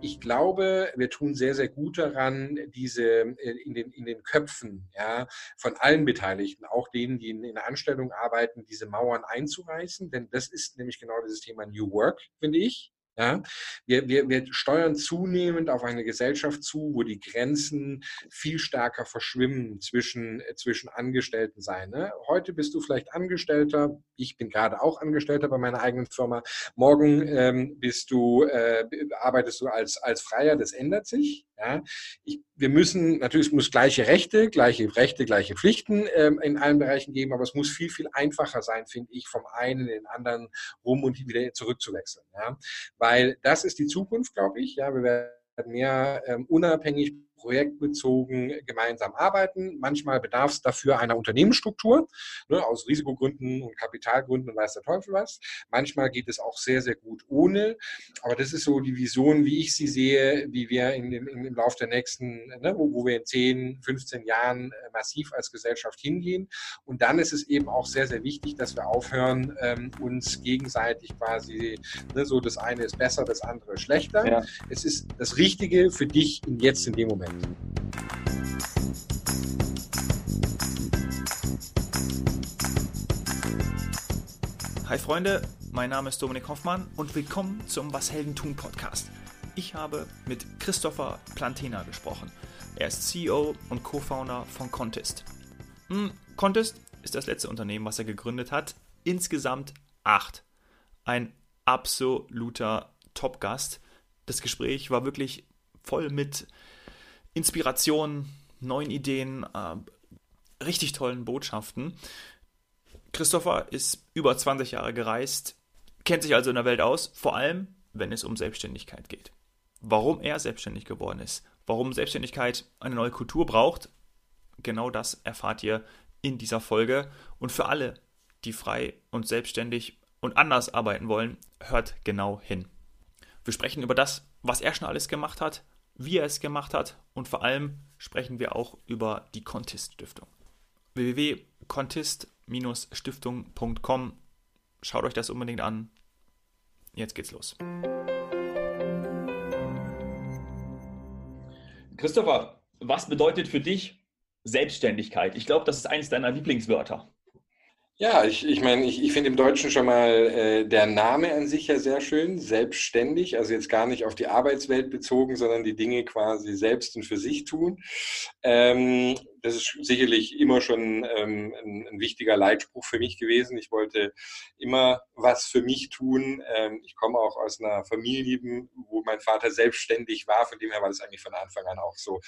ich glaube, wir tun sehr, sehr gut daran, diese in den, in den Köpfen ja, von allen Beteiligten, auch denen, die in, in der Anstellung arbeiten, diese Mauern einzureißen. Denn das ist nämlich genau dieses Thema New Work, finde ich. Ja, wir, wir, wir steuern zunehmend auf eine Gesellschaft zu, wo die Grenzen viel stärker verschwimmen zwischen, zwischen Angestellten sein. Ne? Heute bist du vielleicht Angestellter, ich bin gerade auch Angestellter bei meiner eigenen Firma. Morgen ähm, bist du, äh, arbeitest du als, als Freier, das ändert sich. Ja? Ich, wir müssen, natürlich es muss gleiche Rechte, gleiche Rechte, gleiche Pflichten ähm, in allen Bereichen geben, aber es muss viel, viel einfacher sein, finde ich, vom einen in den anderen rum und wieder zurückzuwechseln. Ja? Weil das ist die Zukunft, glaube ich. Ja, wir werden mehr ähm, unabhängig projektbezogen gemeinsam arbeiten. Manchmal bedarf es dafür einer Unternehmensstruktur, ne, aus Risikogründen und Kapitalgründen und weiß der Teufel was. Manchmal geht es auch sehr, sehr gut ohne. Aber das ist so die Vision, wie ich sie sehe, wie wir in dem, im Lauf der nächsten, ne, wo, wo wir in 10, 15 Jahren äh, massiv als Gesellschaft hingehen. Und dann ist es eben auch sehr, sehr wichtig, dass wir aufhören, ähm, uns gegenseitig quasi, ne, so das eine ist besser, das andere schlechter. Ja. Es ist das Richtige für dich jetzt in dem Moment. Hi Freunde, mein Name ist Dominik Hoffmann und willkommen zum Was Helden tun Podcast. Ich habe mit Christopher Plantena gesprochen. Er ist CEO und Co-Founder von Contest. Hm, Contest ist das letzte Unternehmen, was er gegründet hat. Insgesamt acht. Ein absoluter Top-Gast. Das Gespräch war wirklich voll mit Inspiration, neuen Ideen, äh, richtig tollen Botschaften. Christopher ist über 20 Jahre gereist, kennt sich also in der Welt aus, vor allem wenn es um Selbstständigkeit geht. Warum er selbstständig geworden ist, warum Selbstständigkeit eine neue Kultur braucht, genau das erfahrt ihr in dieser Folge. Und für alle, die frei und selbstständig und anders arbeiten wollen, hört genau hin. Wir sprechen über das, was er schon alles gemacht hat, wie er es gemacht hat und vor allem sprechen wir auch über die Contist Stiftung. www.contist-stiftung.com Schaut euch das unbedingt an. Jetzt geht's los. Christopher, was bedeutet für dich Selbstständigkeit? Ich glaube, das ist eines deiner Lieblingswörter. Ja, ich, ich meine, ich, ich finde im Deutschen schon mal äh, der Name an sich ja sehr schön, selbstständig, also jetzt gar nicht auf die Arbeitswelt bezogen, sondern die Dinge quasi selbst und für sich tun. Ähm, das ist sicherlich immer schon ähm, ein, ein, wichtiger Leitspruch für mich gewesen. Ich wollte immer was für mich tun. Ähm, ich komme auch aus einer Familie, wo mein Vater selbstständig war, von dem her war das eigentlich von Anfang an auch so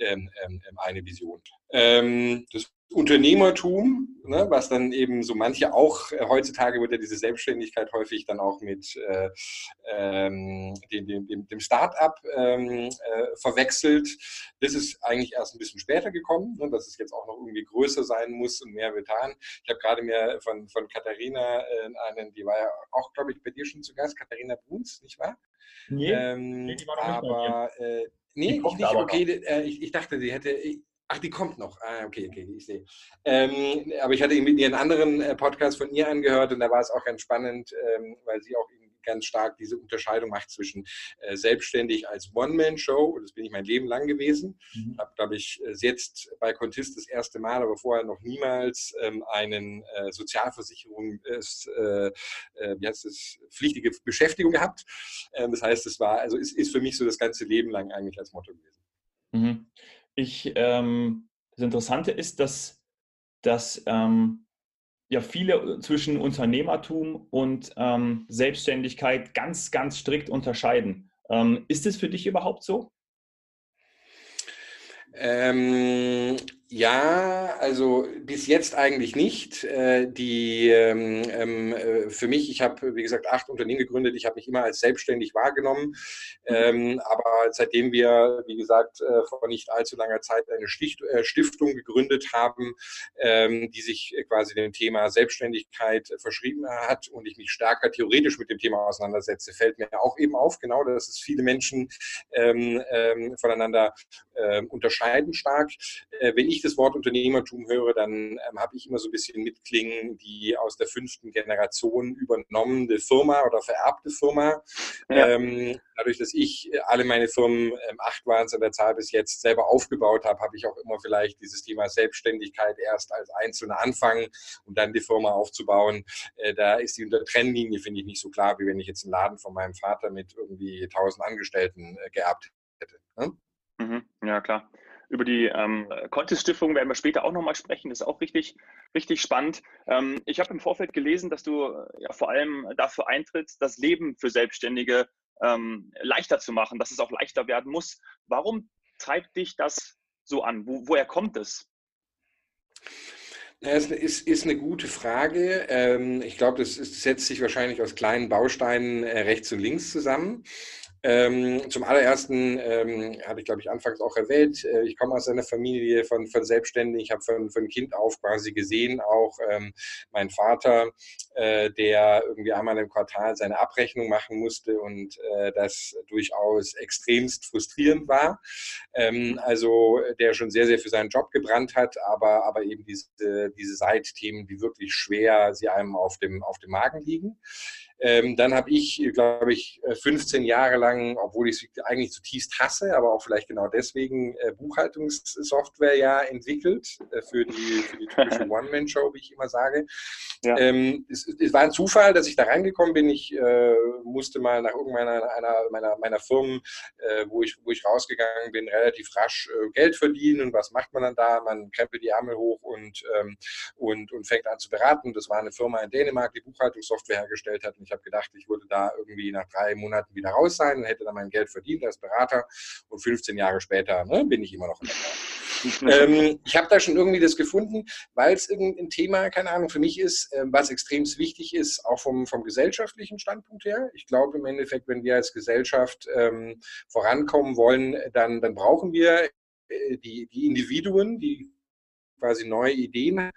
ähm, ähm, eine Vision. Ähm, das Unternehmertum, ne, was dann eben so manche auch, äh, heutzutage wird ja diese Selbstständigkeit häufig dann auch mit äh, ähm, dem, dem, dem Start-up ähm, äh, verwechselt. Das ist eigentlich erst ein bisschen später gekommen, ne, dass es jetzt auch noch irgendwie größer sein muss und mehr getan. Ich habe gerade mir von, von Katharina äh, einen, die war ja auch, glaube ich, bei dir schon zu Gast, Katharina Bruns, nicht wahr? Nee, ähm, nee die war noch aber, nicht bei mir. Äh, nee, ich nicht, okay, äh, ich, ich dachte, sie hätte, Ach, die kommt noch. Ah, okay, okay, ich sehe. Ähm, aber ich hatte ihr einen anderen äh, Podcast von ihr angehört und da war es auch ganz spannend, ähm, weil sie auch ganz stark diese Unterscheidung macht zwischen äh, selbstständig als One-Man-Show, und das bin ich mein Leben lang gewesen. Mhm. Habe, glaube ich, äh, jetzt bei Contist das erste Mal, aber vorher noch niemals ähm, einen äh, Sozialversicherung, äh, äh, wie heißt das, pflichtige Beschäftigung gehabt. Ähm, das heißt, es war, also ist, ist für mich so das ganze Leben lang eigentlich als Motto gewesen. Mhm ich, ähm, das Interessante ist, dass, dass ähm, ja viele zwischen Unternehmertum und ähm, Selbstständigkeit ganz, ganz strikt unterscheiden. Ähm, ist es für dich überhaupt so? Ähm, ja, also bis jetzt eigentlich nicht. Äh, die ähm, ähm, äh, für mich, ich habe wie gesagt acht Unternehmen gegründet. Ich habe mich immer als selbstständig wahrgenommen, ähm, aber seitdem wir wie gesagt äh, vor nicht allzu langer Zeit eine Stiftung gegründet haben, die sich quasi dem Thema Selbstständigkeit verschrieben hat und ich mich stärker theoretisch mit dem Thema auseinandersetze, fällt mir auch eben auf, genau, dass es viele Menschen voneinander unterscheiden stark. wenn ich das Wort Unternehmertum höre, dann ähm, habe ich immer so ein bisschen mitklingen, die aus der fünften Generation übernommene Firma oder vererbte Firma. Ja. Ähm, dadurch, dass ich alle meine Firmen, ähm, acht waren es an der Zahl bis jetzt, selber aufgebaut habe, habe ich auch immer vielleicht dieses Thema Selbstständigkeit erst als Einzelner anfangen und dann die Firma aufzubauen. Äh, da ist die Trennlinie, finde ich, nicht so klar, wie wenn ich jetzt einen Laden von meinem Vater mit irgendwie tausend Angestellten äh, geerbt hätte. Ne? Mhm, ja, klar. Über die ähm, Contest-Stiftung werden wir später auch nochmal sprechen. Das ist auch richtig, richtig spannend. Ähm, ich habe im Vorfeld gelesen, dass du ja vor allem dafür eintrittst, das Leben für Selbstständige ähm, leichter zu machen, dass es auch leichter werden muss. Warum treibt dich das so an? Wo, woher kommt es? Es ist, ist, eine gute Frage. Ähm, ich glaube, das, setzt sich wahrscheinlich aus kleinen Bausteinen äh, rechts und links zusammen. Ähm, zum allerersten ähm, hatte ich, glaube ich, anfangs auch erwähnt, äh, ich komme aus einer Familie von, von Selbstständigen. Ich habe von, von Kind auf quasi gesehen, auch ähm, mein Vater, äh, der irgendwie einmal im Quartal seine Abrechnung machen musste und äh, das durchaus extremst frustrierend war. Ähm, also der schon sehr, sehr für seinen Job gebrannt hat, aber, aber eben diese, diese Seitthemen, die wirklich schwer sie einem auf dem, auf dem Magen liegen. Ähm, dann habe ich, glaube ich, 15 äh, Jahre lang, obwohl ich es eigentlich zutiefst hasse, aber auch vielleicht genau deswegen äh, Buchhaltungssoftware ja entwickelt äh, für, die, für die typische One-Man-Show, wie ich immer sage. Ja. Ähm, es, es, war ein Zufall, dass ich da reingekommen bin. Ich äh, musste mal nach irgendeiner einer meiner, meiner Firmen, äh, wo, ich, wo ich rausgegangen bin, relativ rasch äh, Geld verdienen. Und was macht man dann da? Man krempelt die Ärmel hoch und, ähm, und, und fängt an zu beraten. Das war eine Firma in Dänemark, die Buchhaltungssoftware hergestellt hat ich habe gedacht, ich würde da irgendwie nach drei Monaten wieder raus sein und hätte dann mein Geld verdient als Berater. Und 15 Jahre später ne, bin ich immer noch in der ähm, ich habe da schon irgendwie das gefunden, weil es irgendein Thema, keine Ahnung, für mich ist, äh, was extrem wichtig ist, auch vom, vom gesellschaftlichen Standpunkt her. Ich glaube im Endeffekt, wenn wir als Gesellschaft ähm, vorankommen wollen, dann, dann brauchen wir äh, die, die Individuen, die quasi neue Ideen,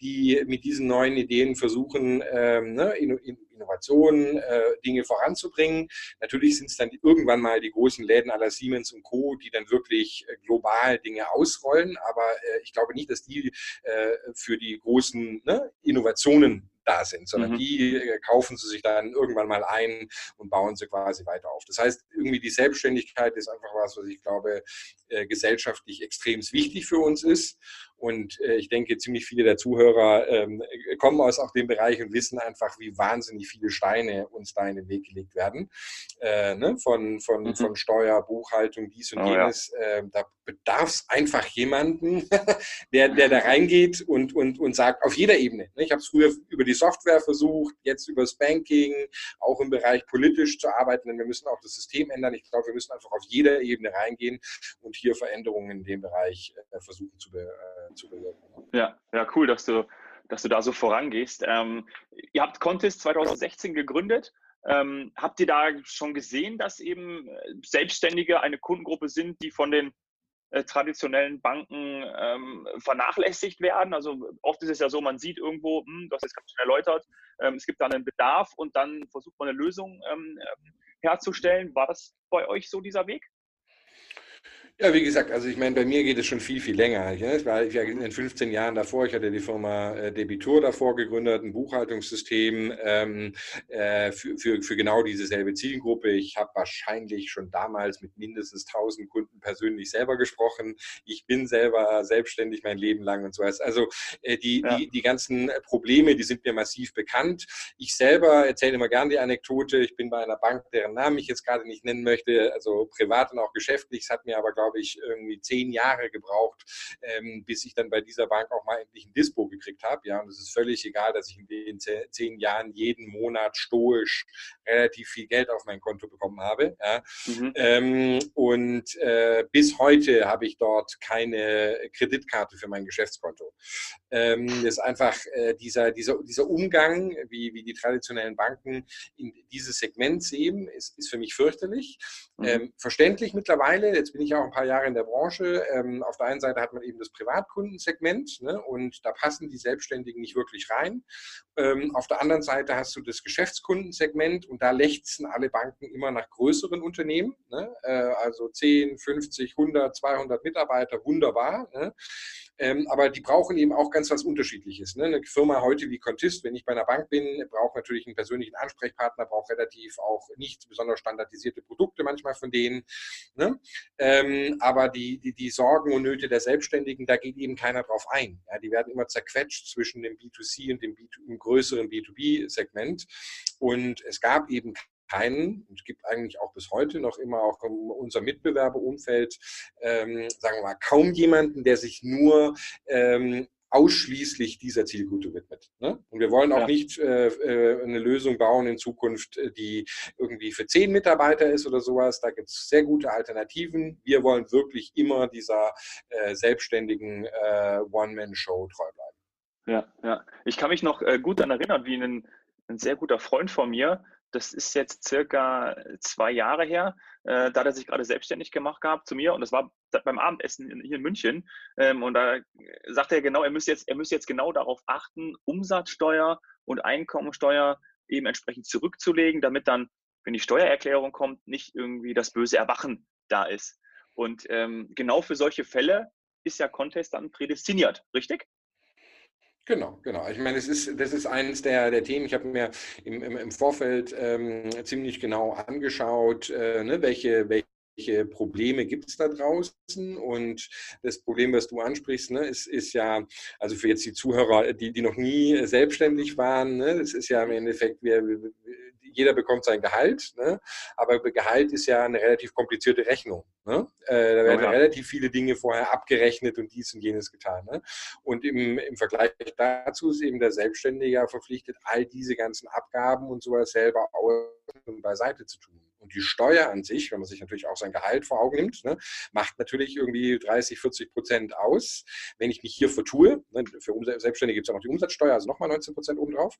die mit diesen neuen Ideen versuchen, ähm, ne, in, in Innovationen, äh, Dinge voranzubringen. Natürlich sind es dann irgendwann mal die großen Läden aller Siemens und Co., die dann wirklich äh, global Dinge ausrollen, aber äh, ich glaube nicht, dass die äh, für die großen ne, Innovationen da sind, sondern mhm. die äh, kaufen sie sich dann irgendwann mal ein und bauen sie quasi weiter auf. Das heißt, irgendwie die Selbstständigkeit ist einfach was, was ich glaube, äh, gesellschaftlich extrem wichtig für uns ist. Und äh, ich denke, ziemlich viele der Zuhörer ähm, kommen aus auch dem Bereich und wissen einfach, wie wahnsinnig viele Steine uns da in den Weg gelegt werden. Äh, ne? von, von, mhm. von Steuer, Buchhaltung, dies und oh, jenes. Ja. Ähm, da bedarf es einfach jemanden, der, der da reingeht und, und, und sagt, auf jeder Ebene. Ne? Ich habe es früher über die Software versucht, jetzt über das Banking, auch im Bereich politisch zu arbeiten, denn wir müssen auch das System ändern. Ich glaube, wir müssen einfach auf jeder Ebene reingehen und hier Veränderungen in dem Bereich äh, versuchen zu, be, äh, zu bewirken. Ja, ja, cool, dass du, dass du da so vorangehst. Ähm, ihr habt Contest 2016 gegründet. Ähm, habt ihr da schon gesehen, dass eben äh, Selbstständige eine Kundengruppe sind, die von den äh, traditionellen Banken ähm, vernachlässigt werden? Also oft ist es ja so, man sieht irgendwo, hm, du hast jetzt gerade schon erläutert, ähm, es gibt da einen Bedarf und dann versucht man eine Lösung ähm, herzustellen. War das bei euch so dieser Weg? Ja, wie gesagt, also ich meine, bei mir geht es schon viel, viel länger. Ich, ne? war ja in den 15 Jahren davor, ich hatte die Firma äh, Debitur davor gegründet, ein Buchhaltungssystem ähm, äh, für, für, für genau dieselbe Zielgruppe. Ich habe wahrscheinlich schon damals mit mindestens 1000 Kunden persönlich selber gesprochen. Ich bin selber selbstständig mein Leben lang und so was. Also äh, die, ja. die, die ganzen Probleme, die sind mir massiv bekannt. Ich selber erzähle immer gern die Anekdote. Ich bin bei einer Bank, deren Namen ich jetzt gerade nicht nennen möchte, also privat und auch geschäftlich. Es hat mir aber, glaube glaube ich, irgendwie zehn Jahre gebraucht, ähm, bis ich dann bei dieser Bank auch mal endlich ein Dispo gekriegt habe. Ja, und es ist völlig egal, dass ich in den zehn Jahren jeden Monat stoisch relativ viel Geld auf mein Konto bekommen habe. Ja. Mhm. Ähm, und äh, bis heute habe ich dort keine Kreditkarte für mein Geschäftskonto. Ähm, das ist einfach äh, dieser, dieser, dieser Umgang, wie, wie die traditionellen Banken in dieses Segment sehen, ist, ist für mich fürchterlich. Mhm. Ähm, verständlich mittlerweile, jetzt bin ich auch ein paar Jahre in der Branche. Ähm, auf der einen Seite hat man eben das Privatkundensegment ne, und da passen die Selbstständigen nicht wirklich rein. Ähm, auf der anderen Seite hast du das Geschäftskundensegment und da lechzen alle Banken immer nach größeren Unternehmen, ne, äh, also 10, 50, 100, 200 Mitarbeiter, wunderbar. Ne. Ähm, aber die brauchen eben auch ganz was Unterschiedliches. Ne? Eine Firma heute wie Contist, wenn ich bei einer Bank bin, braucht natürlich einen persönlichen Ansprechpartner, braucht relativ auch nicht besonders standardisierte Produkte manchmal von denen. Ne? Ähm, aber die, die, die Sorgen und Nöte der Selbstständigen, da geht eben keiner drauf ein. Ja? Die werden immer zerquetscht zwischen dem B2C und dem, B2, dem größeren B2B-Segment. Und es gab eben keinen, es gibt eigentlich auch bis heute noch immer auch in unserem Mitbewerberumfeld, ähm, sagen wir mal, kaum jemanden, der sich nur ähm, ausschließlich dieser Zielgruppe widmet. Ne? Und wir wollen auch ja. nicht äh, äh eine Lösung bauen in Zukunft, äh, die irgendwie für zehn Mitarbeiter ist oder sowas. Da gibt es sehr gute Alternativen. Wir wollen wirklich immer dieser äh, selbstständigen äh, One-Man-Show treu bleiben. Ja, ja. Ich kann mich noch äh, gut daran erinnern, wie ein, ein sehr guter Freund von mir das ist jetzt circa zwei Jahre her. Äh, da hat er sich gerade selbstständig gemacht gehabt zu mir und das war beim Abendessen hier in München. Ähm, und da sagte er genau, er müsste jetzt, er müsste jetzt genau darauf achten, Umsatzsteuer und Einkommensteuer eben entsprechend zurückzulegen, damit dann, wenn die Steuererklärung kommt, nicht irgendwie das böse Erwachen da ist. Und ähm, genau für solche Fälle ist ja Contest dann prädestiniert, richtig? Genau, genau. Ich meine, es ist, das ist eines der, der Themen. Ich habe mir im, im, im Vorfeld ähm, ziemlich genau angeschaut, äh, ne, welche, welche Probleme gibt es da draußen? Und das Problem, was du ansprichst, ne, ist, ist ja, also für jetzt die Zuhörer, die, die noch nie selbstständig waren, ne, das ist ja im Endeffekt, wir, jeder bekommt sein Gehalt, ne? aber Gehalt ist ja eine relativ komplizierte Rechnung. Ne? Äh, da werden oh ja. relativ viele Dinge vorher abgerechnet und dies und jenes getan. Ne? Und im, im Vergleich dazu ist eben der Selbstständige verpflichtet, all diese ganzen Abgaben und sowas selber und beiseite zu tun. Und die Steuer an sich, wenn man sich natürlich auch sein Gehalt vor Augen nimmt, ne, macht natürlich irgendwie 30, 40 Prozent aus. Wenn ich mich hier vertue, ne, für Selbstständige gibt es auch noch die Umsatzsteuer, also nochmal 19 Prozent obendrauf.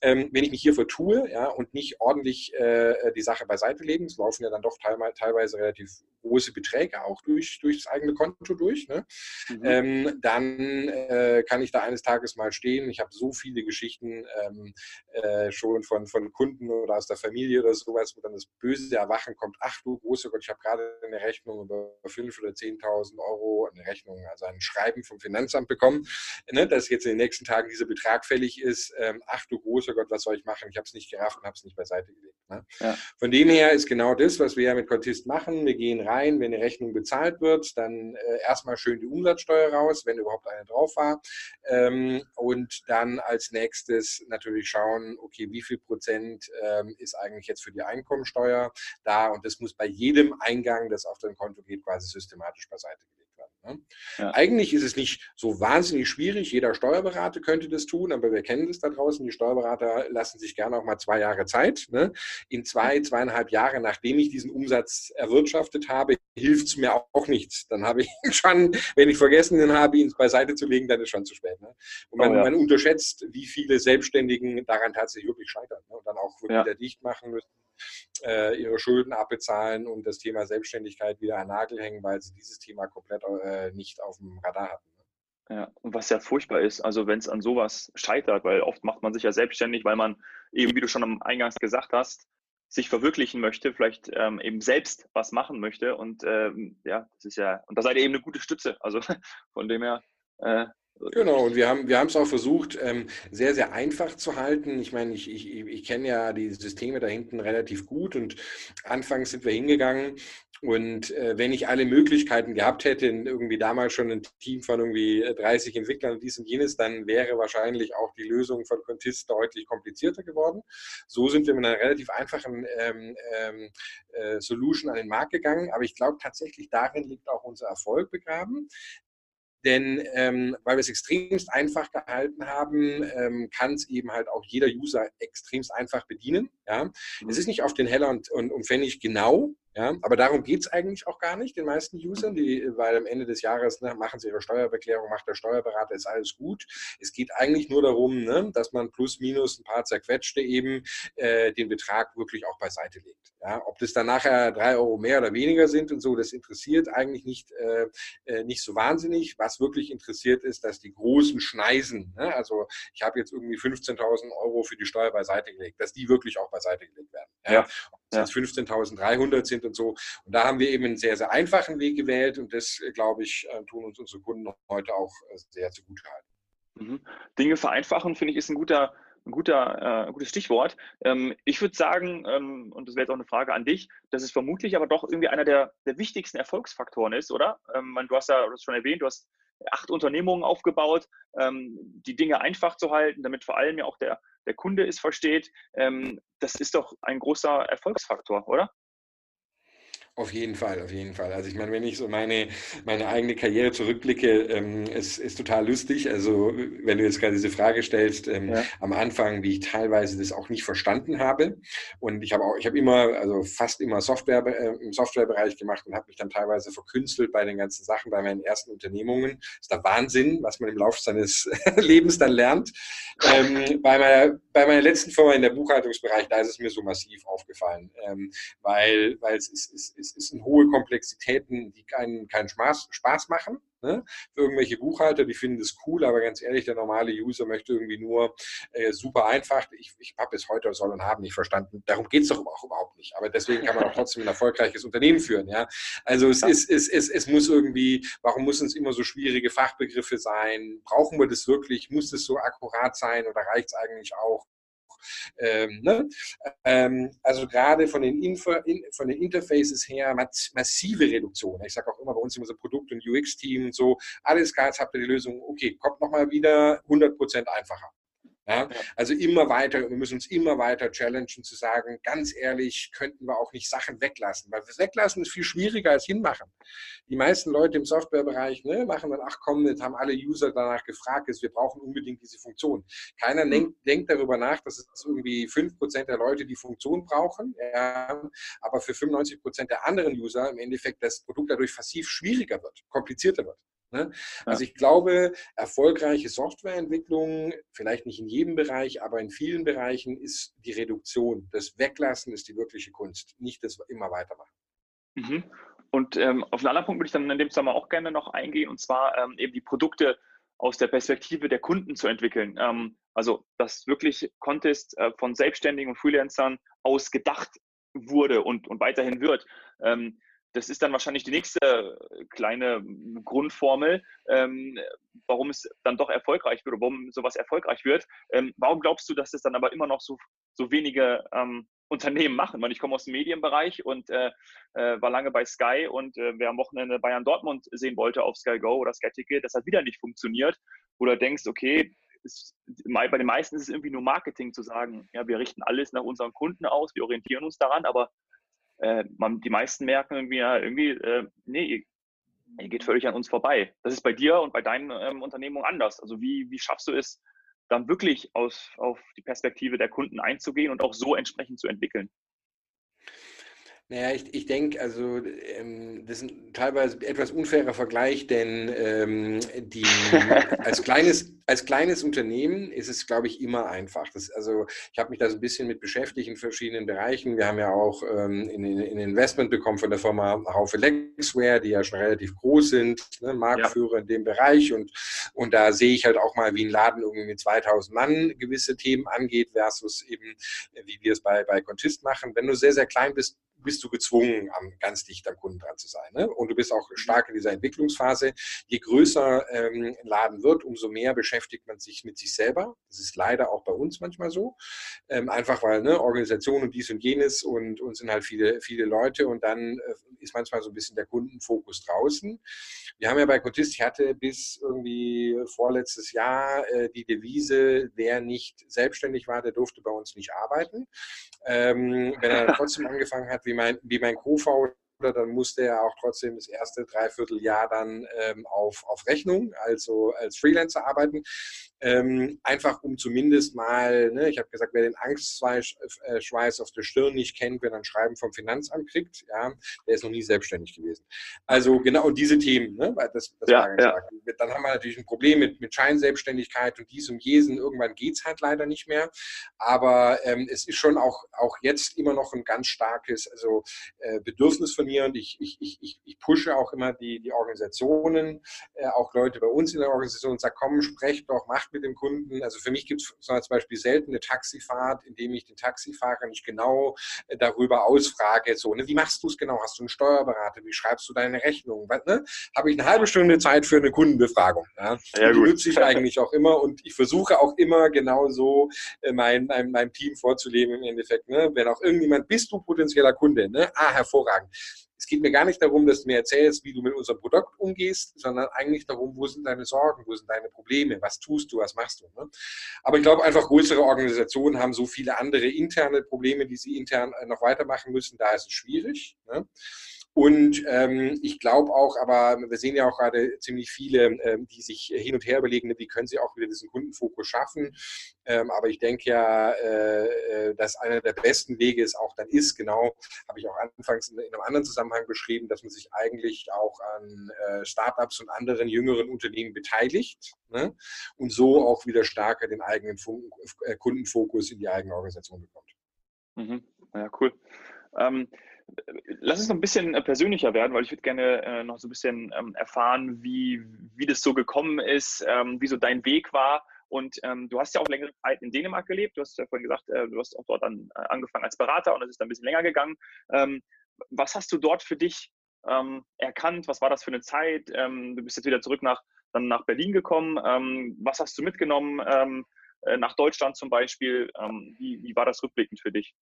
Ähm, wenn ich mich hier vertue ja, und nicht ordentlich äh, die Sache beiseite legen, es laufen ja dann doch teilweise relativ große Beträge auch durch, durch das eigene Konto durch, ne, mhm. ähm, dann äh, kann ich da eines Tages mal stehen. Ich habe so viele Geschichten ähm, äh, schon von, von Kunden oder aus der Familie oder sowas, wo dann das böse böse Erwachen kommt, ach du große Gott, ich habe gerade eine Rechnung über 5.000 oder 10.000 Euro, eine Rechnung, also ein Schreiben vom Finanzamt bekommen, ne, dass jetzt in den nächsten Tagen dieser Betrag fällig ist. Ähm, ach du großer Gott, was soll ich machen? Ich habe es nicht gerafft und habe es nicht beiseite gelegt. Ne? Ja. Von dem her ist genau das, was wir ja mit Contist machen. Wir gehen rein, wenn eine Rechnung bezahlt wird, dann äh, erstmal schön die Umsatzsteuer raus, wenn überhaupt eine drauf war. Ähm, und dann als nächstes natürlich schauen, okay, wie viel Prozent ähm, ist eigentlich jetzt für die Einkommensteuer da und das muss bei jedem Eingang, das auf dein Konto geht, quasi systematisch beiseite gelegt werden. Ne? Ja. Eigentlich ist es nicht so wahnsinnig schwierig. Jeder Steuerberater könnte das tun, aber wir kennen das da draußen. Die Steuerberater lassen sich gerne auch mal zwei Jahre Zeit. Ne? In zwei, zweieinhalb Jahren, nachdem ich diesen Umsatz erwirtschaftet habe, hilft es mir auch nichts. Dann habe ich schon, wenn ich vergessen habe, ihn beiseite zu legen, dann ist schon zu spät. Ne? Und man, oh ja. man, unterschätzt, wie viele Selbstständigen daran tatsächlich wirklich scheitern ne? und dann auch wirklich ja. wieder dicht machen müssen äh, ihre Schulden abbezahlen und das Thema Selbstständigkeit wieder an Nagel hängen, weil sie dieses Thema komplett äh, nicht auf dem Radar hatten. Ne? Ja, und was ja furchtbar ist, also wenn es an sowas scheitert, weil oft macht man sich ja selbstständig, weil man eben, wie du schon am Eingangs gesagt hast, sich verwirklichen möchte, vielleicht ähm, eben selbst was machen möchte. Und ähm, ja, das ist ja, und da seid ihr eben eine gute Stütze. Also von dem her äh, Genau, und wir haben wir es auch versucht, ähm, sehr, sehr einfach zu halten. Ich meine, ich, ich, ich kenne ja die Systeme da hinten relativ gut und anfangs sind wir hingegangen und äh, wenn ich alle Möglichkeiten gehabt hätte, irgendwie damals schon ein Team von irgendwie 30 Entwicklern und dies und jenes, dann wäre wahrscheinlich auch die Lösung von Contist deutlich komplizierter geworden. So sind wir mit einer relativ einfachen ähm, ähm, äh, Solution an den Markt gegangen. Aber ich glaube tatsächlich, darin liegt auch unser Erfolg begraben. Denn ähm, weil wir es extremst einfach gehalten haben, ähm, kann es eben halt auch jeder User extremst einfach bedienen. Ja? Mhm. Es ist nicht auf den Heller und, und, und Pfennig genau, ja, aber darum geht es eigentlich auch gar nicht den meisten Usern, die, weil am Ende des Jahres ne, machen sie ihre Steuerbeklärung, macht der Steuerberater, ist alles gut. Es geht eigentlich nur darum, ne, dass man plus minus ein paar zerquetschte eben äh, den Betrag wirklich auch beiseite legt. Ja, ob das dann nachher drei Euro mehr oder weniger sind und so, das interessiert eigentlich nicht, äh, äh nicht so wahnsinnig. Was wirklich interessiert ist, dass die großen Schneisen, ne, also ich habe jetzt irgendwie 15.000 Euro für die Steuer beiseite gelegt, dass die wirklich auch beiseite gelegt werden. Ja. ja. ja. 15.300 sind und so. Und da haben wir eben einen sehr, sehr einfachen Weg gewählt und das, glaube ich, äh, tun uns unsere Kunden heute auch äh, sehr zugute halten. Mhm. Dinge vereinfachen, finde ich, ist ein guter, ein guter, äh, gutes Stichwort. Ähm, ich würde sagen, ähm, und das wäre jetzt auch eine Frage an dich, dass es vermutlich aber doch irgendwie einer der, der wichtigsten Erfolgsfaktoren ist, oder? Ähm, du hast ja das schon erwähnt, du hast acht Unternehmungen aufgebaut, ähm, die Dinge einfach zu halten, damit vor allem ja auch der, der Kunde es versteht. Ähm, das ist doch ein großer Erfolgsfaktor, oder? Auf jeden Fall, auf jeden Fall. Also ich meine, wenn ich so meine, meine eigene Karriere zurückblicke, ähm, es ist total lustig. Also wenn du jetzt gerade diese Frage stellst, ähm, ja. am Anfang, wie ich teilweise das auch nicht verstanden habe. Und ich habe auch, ich habe immer, also fast immer Software äh, im Softwarebereich gemacht und habe mich dann teilweise verkünstelt bei den ganzen Sachen, bei meinen ersten Unternehmungen. Das ist der Wahnsinn, was man im Laufe seines Lebens dann lernt. Ähm, bei, meiner, bei meiner letzten Firma in der Buchhaltungsbereich, da ist es mir so massiv aufgefallen, ähm, weil, weil es ist, ist, ist es, sind hohe Komplexitäten, die keinen, keinen Spaß, Spaß machen. Ne? Für irgendwelche Buchhalter, die finden das cool, aber ganz ehrlich, der normale User möchte irgendwie nur äh, super einfach. Ich, ich habe es heute soll und haben nicht verstanden. Darum geht es doch auch überhaupt nicht. Aber deswegen kann man auch trotzdem ein erfolgreiches Unternehmen führen. Ja? Also es, ist, es, es, es muss irgendwie, warum müssen es immer so schwierige Fachbegriffe sein? Brauchen wir das wirklich? Muss es so akkurat sein oder reicht es eigentlich auch? Ähm, ne? ähm, also gerade von den, Info, in, von den Interfaces her massive Reduktion. Ich sage auch immer bei uns immer so Produkt- und UX-Team so, alles klar, jetzt habt ihr die Lösung, okay, kommt nochmal wieder 100% einfacher. Ja? Also immer weiter, wir müssen uns immer weiter challengen, zu sagen, ganz ehrlich, könnten wir auch nicht Sachen weglassen. Weil das Weglassen ist viel schwieriger als hinmachen. Die meisten Leute im Softwarebereich ne, machen dann, ach komm, jetzt haben alle User danach gefragt, ist, wir brauchen unbedingt diese Funktion. Keiner mhm. denkt, denkt, darüber nach, dass es irgendwie 5% der Leute die Funktion brauchen, ja, aber für 95% der anderen User im Endeffekt das Produkt dadurch massiv schwieriger wird, komplizierter wird. Ne? Also ich glaube, erfolgreiche Softwareentwicklung, vielleicht nicht in jedem Bereich, aber in vielen Bereichen ist die Reduktion, das Weglassen ist die wirkliche Kunst, nicht das immer weitermachen. Mhm. Und ähm, auf einen anderen Punkt würde ich dann in dem Zusammenhang auch gerne noch eingehen, und zwar ähm, eben die Produkte aus der Perspektive der Kunden zu entwickeln. Ähm, also, dass wirklich Contest äh, von Selbstständigen und Freelancern aus gedacht wurde und, und weiterhin wird. Ähm, das ist dann wahrscheinlich die nächste äh, kleine Grundformel, ähm, warum es dann doch erfolgreich wird warum sowas erfolgreich wird. Ähm, warum glaubst du, dass es dann aber immer noch so, so wenige ähm, Unternehmen machen? Weil ich komme aus dem Medienbereich und äh, äh, war lange bei Sky und äh, wer am Wochenende Bayern Dortmund sehen wollte auf Sky Go oder Sky Ticket, das hat wieder nicht funktioniert. Oder denkst, okay, ist, bei den meisten ist es irgendwie nur Marketing zu sagen, ja, wir richten alles nach unseren Kunden aus, wir orientieren uns daran, aber äh, man, die meisten merken irgendwie, ja, irgendwie äh, nee, ihr, ihr, geht völlig an uns vorbei. Das ist bei dir und bei deinen ähm, Unternehmungen anders. Also wie, wie schaffst du es, dann wirklich aus, auf die Perspektive der Kunden einzugehen und auch so entsprechend zu entwickeln? Naja, ich, ich denke, also ähm, das ist ein teilweise etwas unfairer Vergleich, denn ähm, die, als, kleines, als kleines Unternehmen ist es, glaube ich, immer einfach. Das, also ich habe mich da so ein bisschen mit beschäftigt in verschiedenen Bereichen. Wir haben ja auch ähm, in, in Investment bekommen von der Firma Haufe Lexware, die ja schon relativ groß sind, ne, Marktführer ja. in dem Bereich. Und, und da sehe ich halt auch mal, wie ein Laden irgendwie mit 2000 Mann gewisse Themen angeht versus eben, wie wir es bei, bei Contist machen. Wenn du sehr, sehr klein bist, bist du gezwungen, am, ganz dicht am Kunden dran zu sein. Ne? Und du bist auch stark in dieser Entwicklungsphase. Je größer ähm, ein Laden wird, umso mehr beschäftigt man sich mit sich selber. Das ist leider auch bei uns manchmal so. Ähm, einfach weil ne, Organisation und dies und jenes und uns sind halt viele, viele Leute und dann äh, ist manchmal so ein bisschen der Kundenfokus draußen. Wir haben ja bei Contist, ich hatte bis irgendwie vorletztes Jahr äh, die Devise, wer nicht selbstständig war, der durfte bei uns nicht arbeiten. Ähm, wenn er trotzdem angefangen hat, wie mein, wie mein Co-Founder, dann musste er auch trotzdem das erste Dreivierteljahr dann ähm, auf, auf Rechnung, also als Freelancer arbeiten. Ähm, einfach um zumindest mal, ne, ich habe gesagt, wer den Angstschweiß auf der Stirn nicht kennt, wenn er ein Schreiben vom Finanzamt kriegt, ja, der ist noch nie selbstständig gewesen. Also genau diese Themen, ne, das, das ja, war ja. Dann haben wir natürlich ein Problem mit, mit Scheinselbstständigkeit und dies und jesen. Irgendwann geht es halt leider nicht mehr. Aber ähm, es ist schon auch, auch jetzt immer noch ein ganz starkes also, äh, Bedürfnis von und ich, ich, ich, ich pushe auch immer die, die Organisationen, äh, auch Leute bei uns in der Organisation und sage, komm, sprecht doch, macht mit dem Kunden. Also für mich gibt es zum Beispiel selten eine Taxifahrt, in dem ich den Taxifahrer nicht genau äh, darüber ausfrage, so, ne, wie machst du es genau? Hast du einen Steuerberater? Wie schreibst du deine Rechnung? Was, ne? Habe ich eine halbe Stunde Zeit für eine Kundenbefragung. Ja? ja die nutze ich eigentlich auch immer und ich versuche auch immer genau so äh, mein, mein, meinem Team vorzuleben im Endeffekt. Ne? Wenn auch irgendjemand, bist du potenzieller Kunde? Ne? Ah, hervorragend. Es geht mir gar nicht darum, dass du mir erzählst, wie du mit unserem Produkt umgehst, sondern eigentlich darum, wo sind deine Sorgen, wo sind deine Probleme, was tust du, was machst du. Ne? Aber ich glaube einfach, größere Organisationen haben so viele andere interne Probleme, die sie intern äh, noch weitermachen müssen. Da ist es schwierig. Ne? Und ähm, ich glaube auch, aber wir sehen ja auch gerade ziemlich viele, ähm, die sich hin und her überlegen, wie können sie auch wieder diesen Kundenfokus schaffen. Ähm, aber ich denke ja, äh, äh, dass einer der besten Wege es auch dann ist, genau, habe ich auch anfangs in, in, einem anderen Zusammenhang beschrieben, dass man sich eigentlich auch an äh, Startups und anderen jüngeren Unternehmen beteiligt ne? und so auch wieder stärker den eigenen Fun äh, Kundenfokus in die eigene Organisation bekommt. Mhm. Ja, cool. Lass es noch ein bisschen äh, persönlicher werden, weil ich würde gerne äh, noch so ein bisschen ähm, erfahren, wie, wie das so gekommen ist, ähm, wie so dein Weg war. Und ähm, du hast ja auch längere Zeit in Dänemark gelebt. Du hast ja vorhin gesagt, äh, du hast auch dort dann äh, angefangen als Berater und es ist dann ein bisschen länger gegangen. Ähm, was hast du dort für dich ähm, erkannt? Was war das für eine Zeit? Ähm, du bist jetzt wieder zurück nach, dann nach Berlin gekommen. was hast du mitgenommen äh, nach Deutschland zum Beispiel? wie, wie war das rückblickend für dich?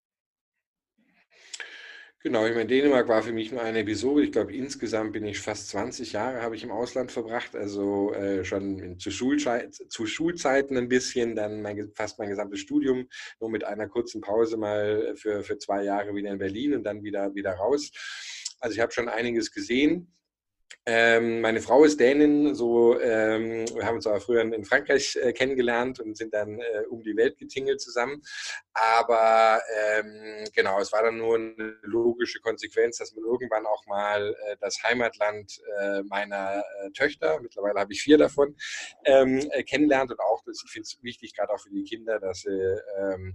Genau, ich meine, Dänemark war für mich nur eine Episode. Ich glaube, insgesamt bin ich fast 20 Jahre habe ich im Ausland verbracht, also äh, schon in, zu, Schulzeit, zu, Schulzeiten ein bisschen, dann mein, fast mein gesamtes Studium, nur mit einer kurzen Pause mal für, für zwei Jahre wieder in Berlin und dann wieder, wieder raus. Also ich habe schon einiges gesehen. Ähm, meine Frau ist Dänin, so ähm, wir haben uns aber früher in Frankreich äh, kennengelernt und sind dann äh, um die Welt getingelt zusammen. Aber ähm, genau, es war dann nur eine logische Konsequenz, dass man irgendwann auch mal äh, das Heimatland äh, meiner äh, Töchter, mittlerweile habe ich vier davon, ähm, äh, kennenlernt und auch, das, ich finde es wichtig, gerade auch für die Kinder, dass sie ähm,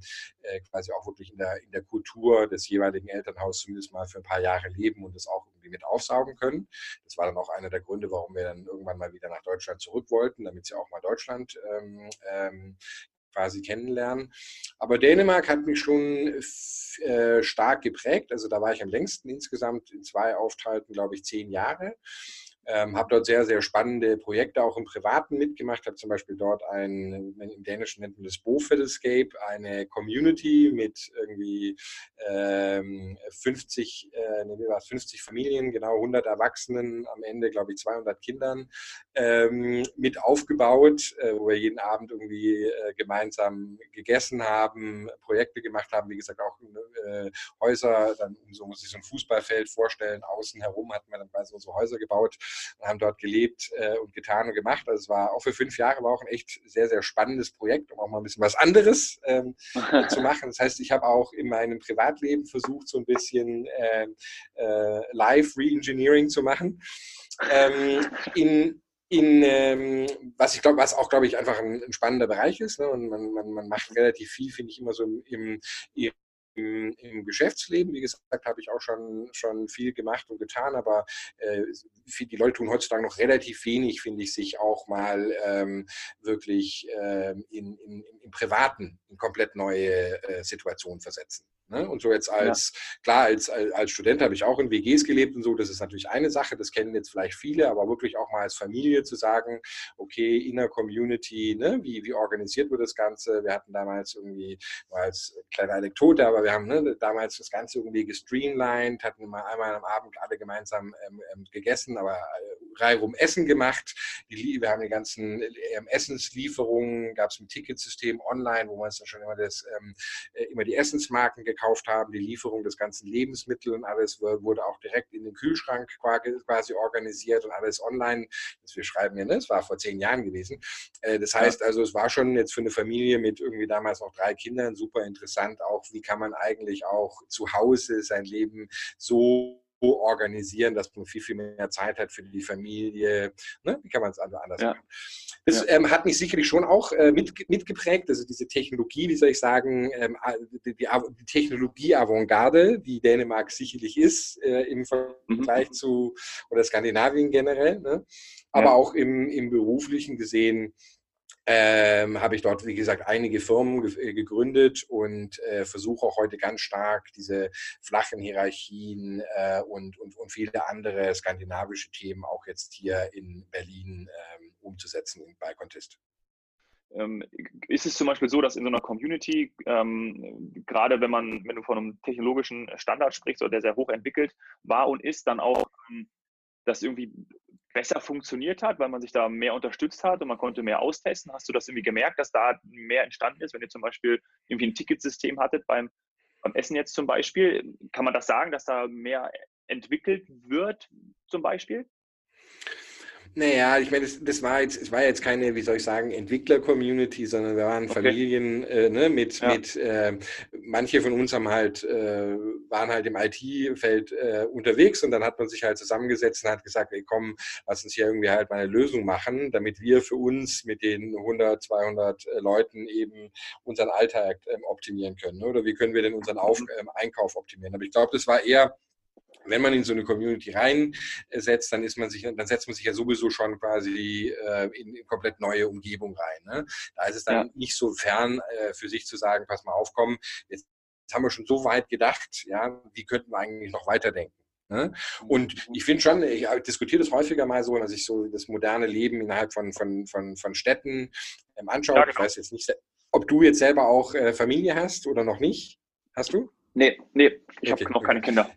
quasi auch wirklich in der, in der Kultur des jeweiligen Elternhauses zumindest mal für ein paar Jahre leben und das auch irgendwie mit aufsaugen können. Das war dann auch einer der Gründe, warum wir dann irgendwann mal wieder nach Deutschland zurück wollten, damit sie auch mal Deutschland ähm, ähm, quasi kennenlernen. Aber Dänemark hat mich schon äh, stark geprägt. Also da war ich am längsten insgesamt in zwei Aufenthalten, glaube ich, zehn Jahre. Ähm, habe dort sehr, sehr spannende Projekte auch im Privaten mitgemacht. Habe zum Beispiel dort ein, im Dänischen nennt man das Bofedelscape, eine Community mit irgendwie ähm, 50, äh, nee, 50 Familien, genau 100 Erwachsenen, am Ende glaube ich 200 Kindern ähm, mit aufgebaut, äh, wo wir jeden Abend irgendwie äh, gemeinsam gegessen haben, Projekte gemacht haben, wie gesagt auch äh, Häuser, dann so muss ich so ein Fußballfeld vorstellen, außen herum hat man dann so, so Häuser gebaut und haben dort gelebt äh, und getan und gemacht. Also es war auch für fünf Jahre war auch ein echt sehr, sehr spannendes Projekt, um auch mal ein bisschen was anderes ähm, zu machen. Das heißt, ich habe auch in meinem Privatleben versucht, so ein bisschen äh, äh, Live-Reengineering zu machen. Ähm, in, in, ähm, was ich glaube, was auch, glaube ich, einfach ein, ein spannender Bereich ist. Ne? Und man, man, man macht relativ viel, finde ich, immer so im, im, im, Geschäftsleben, wie gesagt, habe ich auch schon, schon viel gemacht und getan, aber äh, die Leute tun heutzutage noch relativ wenig, finde ich, sich auch mal ähm, wirklich ähm, in, in, im Privaten in komplett neue äh, Situationen versetzen. Ne? Und so jetzt als, ja. klar, als, als Student habe ich auch in WGs gelebt und so, das ist natürlich eine Sache, das kennen jetzt vielleicht viele, aber wirklich auch mal als Familie zu sagen, okay, inner Community, ne? wie, wie organisiert wird das Ganze? Wir hatten damals irgendwie, als kleine Anekdote, aber wir haben ne, damals das Ganze irgendwie gestreamlined, hatten mal einmal am Abend alle gemeinsam ähm, ähm gegessen, aber äh, reihum Essen gemacht. Die, wir haben die ganzen ähm, Essenslieferungen, gab es ein Ticketsystem online, wo man es dann schon immer, das, ähm, äh, immer die Essensmarken gekauft haben. Die Lieferung des ganzen Lebensmittel und alles wurde auch direkt in den Kühlschrank quasi organisiert und alles online. wir schreiben ja, ne, es war vor zehn Jahren gewesen. Äh, das heißt also, es war schon jetzt für eine Familie mit irgendwie damals noch drei Kindern super interessant, auch wie kann man eigentlich auch zu Hause sein Leben so organisieren, dass man viel, viel mehr Zeit hat für die Familie. Ne? Wie kann man es anders ja. machen? Das ja. ähm, hat mich sicherlich schon auch äh, mit, mitgeprägt, also diese Technologie, wie soll ich sagen, ähm, die, die, die Technologie-Avantgarde, die Dänemark sicherlich ist äh, im Vergleich mhm. zu oder Skandinavien generell, ne? aber ja. auch im, im beruflichen gesehen ähm, habe ich dort, wie gesagt, einige Firmen ge äh, gegründet und äh, versuche auch heute ganz stark diese flachen Hierarchien äh, und, und, und viele andere skandinavische Themen auch jetzt hier in Berlin ähm, umzusetzen bei Contest. Ähm, ist es zum Beispiel so, dass in so einer Community, ähm, gerade wenn man, wenn du von einem technologischen Standard sprichst oder der sehr hoch entwickelt war und ist, dann auch ähm, das irgendwie besser funktioniert hat, weil man sich da mehr unterstützt hat und man konnte mehr austesten? Hast du das irgendwie gemerkt, dass da mehr entstanden ist, wenn ihr zum Beispiel irgendwie ein Ticketsystem hattet beim, beim Essen jetzt zum Beispiel? Kann man das sagen, dass da mehr entwickelt wird zum Beispiel? Naja, ich meine, das, das, war jetzt, es war jetzt keine, wie soll ich sagen, Entwickler-Community, sondern wir waren okay. Familien äh, ne, mit, ja. mit äh, manche von uns haben halt, äh, waren halt im IT-Feld äh, unterwegs und dann hat man sich halt zusammengesetzt und hat gesagt, ey komm, lass uns hier irgendwie halt mal eine Lösung machen, damit wir für uns mit den 100, 200 äh, Leuten eben unseren Alltag ähm, optimieren können. Ne? Oder wie können wir denn unseren Auf, mhm. ähm, Einkauf optimieren? Aber ich glaube, das war eher wenn man in so eine Community reinsetzt, dann ist man sich, dann setzt man sich ja sowieso schon quasi äh, in, in komplett neue Umgebung rein. Ne? Da ist es dann ja. nicht so fern äh, für sich zu sagen, pass mal auf, komm, jetzt, jetzt haben wir schon so weit gedacht, ja, wie könnten wir eigentlich noch weiterdenken? Ne? Und ich finde schon, ich diskutiere das häufiger mal so, wenn man sich so das moderne Leben innerhalb von, von, von, von Städten ähm, anschaut. Ja, genau. Ich weiß jetzt nicht, ob du jetzt selber auch äh, Familie hast oder noch nicht. Hast du? Nee, nee, ich okay. habe noch keine Kinder.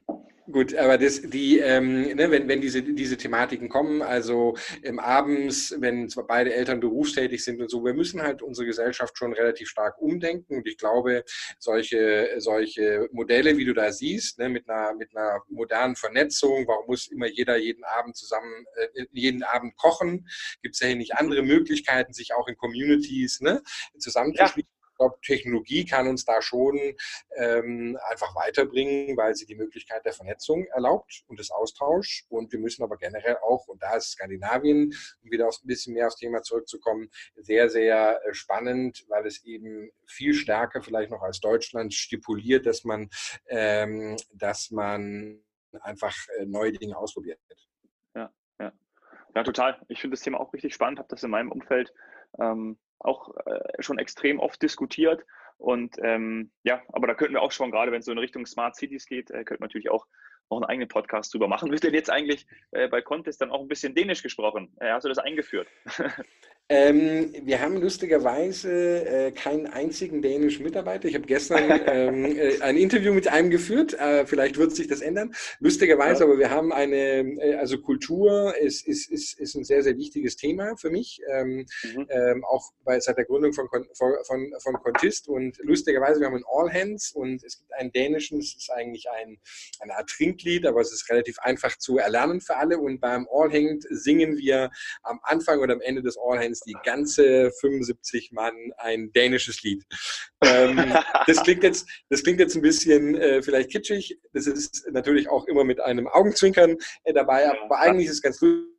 Gut, aber das, die, ähm, ne, wenn, wenn diese, diese Thematiken kommen, also ähm, abends, wenn zwar beide Eltern berufstätig sind und so, wir müssen halt unsere Gesellschaft schon relativ stark umdenken. Und ich glaube, solche, solche Modelle, wie du da siehst, ne, mit, einer, mit einer modernen Vernetzung, warum muss immer jeder jeden Abend zusammen, äh, jeden Abend kochen? Gibt es ja hier nicht andere Möglichkeiten, sich auch in Communities ne, zusammenzuschließen? Ich glaube, Technologie kann uns da schon ähm, einfach weiterbringen, weil sie die Möglichkeit der Vernetzung erlaubt und des Austauschs. Und wir müssen aber generell auch, und da ist Skandinavien, um wieder ein bisschen mehr aufs Thema zurückzukommen, sehr, sehr äh, spannend, weil es eben viel stärker vielleicht noch als Deutschland stipuliert, dass man, ähm, dass man einfach äh, neue Dinge ausprobiert. Ja, ja. Ja, total. Ich finde das Thema auch richtig spannend, habe das in meinem Umfeld ähm, auch äh, schon extrem oft diskutiert. Und ähm, ja, aber da könnten wir auch schon, gerade wenn es so in Richtung Smart Cities geht, äh, könnten wir natürlich auch noch einen eigenen Podcast drüber machen. Wird denn jetzt eigentlich äh, bei Contest dann auch ein bisschen Dänisch gesprochen? Äh, hast du das eingeführt? Ähm, wir haben lustigerweise äh, keinen einzigen dänischen Mitarbeiter. Ich habe gestern ähm, äh, ein Interview mit einem geführt. Äh, vielleicht wird sich das ändern. Lustigerweise, ja. aber wir haben eine, äh, also Kultur ist, ist, ist, ist ein sehr, sehr wichtiges Thema für mich. Ähm, mhm. Ähm, auch bei, seit der Gründung von, von, von, von Contist. Und lustigerweise, wir haben ein All Hands und es gibt einen dänischen, es ist eigentlich ein, eine Art Trinklied, aber es ist relativ einfach zu erlernen für alle. Und beim All Hand singen wir am Anfang oder am Ende des All Hands die ganze 75 Mann ein dänisches Lied. Ähm, das, klingt jetzt, das klingt jetzt ein bisschen äh, vielleicht kitschig. Das ist natürlich auch immer mit einem Augenzwinkern äh, dabei, aber eigentlich ist es ganz lustig,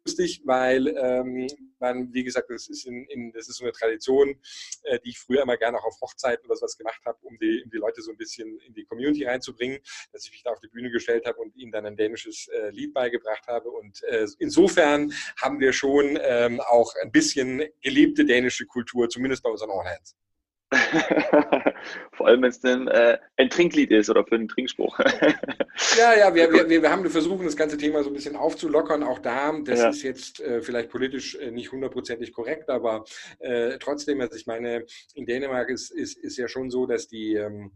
weil ähm, man, wie gesagt, das ist, in, in, das ist so eine Tradition, äh, die ich früher immer gerne auch auf Hochzeiten oder sowas gemacht habe, um die, um die Leute so ein bisschen in die Community reinzubringen, dass ich mich da auf die Bühne gestellt habe und ihnen dann ein dänisches äh, Lied beigebracht habe. Und äh, insofern haben wir schon ähm, auch ein bisschen gelebte dänische Kultur, zumindest bei unseren All-Hands. Vor allem, wenn es denn äh, ein Trinklied ist oder für einen Trinkspruch. ja, ja, wir, wir, wir haben versuchen, das ganze Thema so ein bisschen aufzulockern. Auch da, das ja. ist jetzt äh, vielleicht politisch äh, nicht hundertprozentig korrekt, aber äh, trotzdem, also ich meine, in Dänemark ist, ist, ist ja schon so, dass die ähm,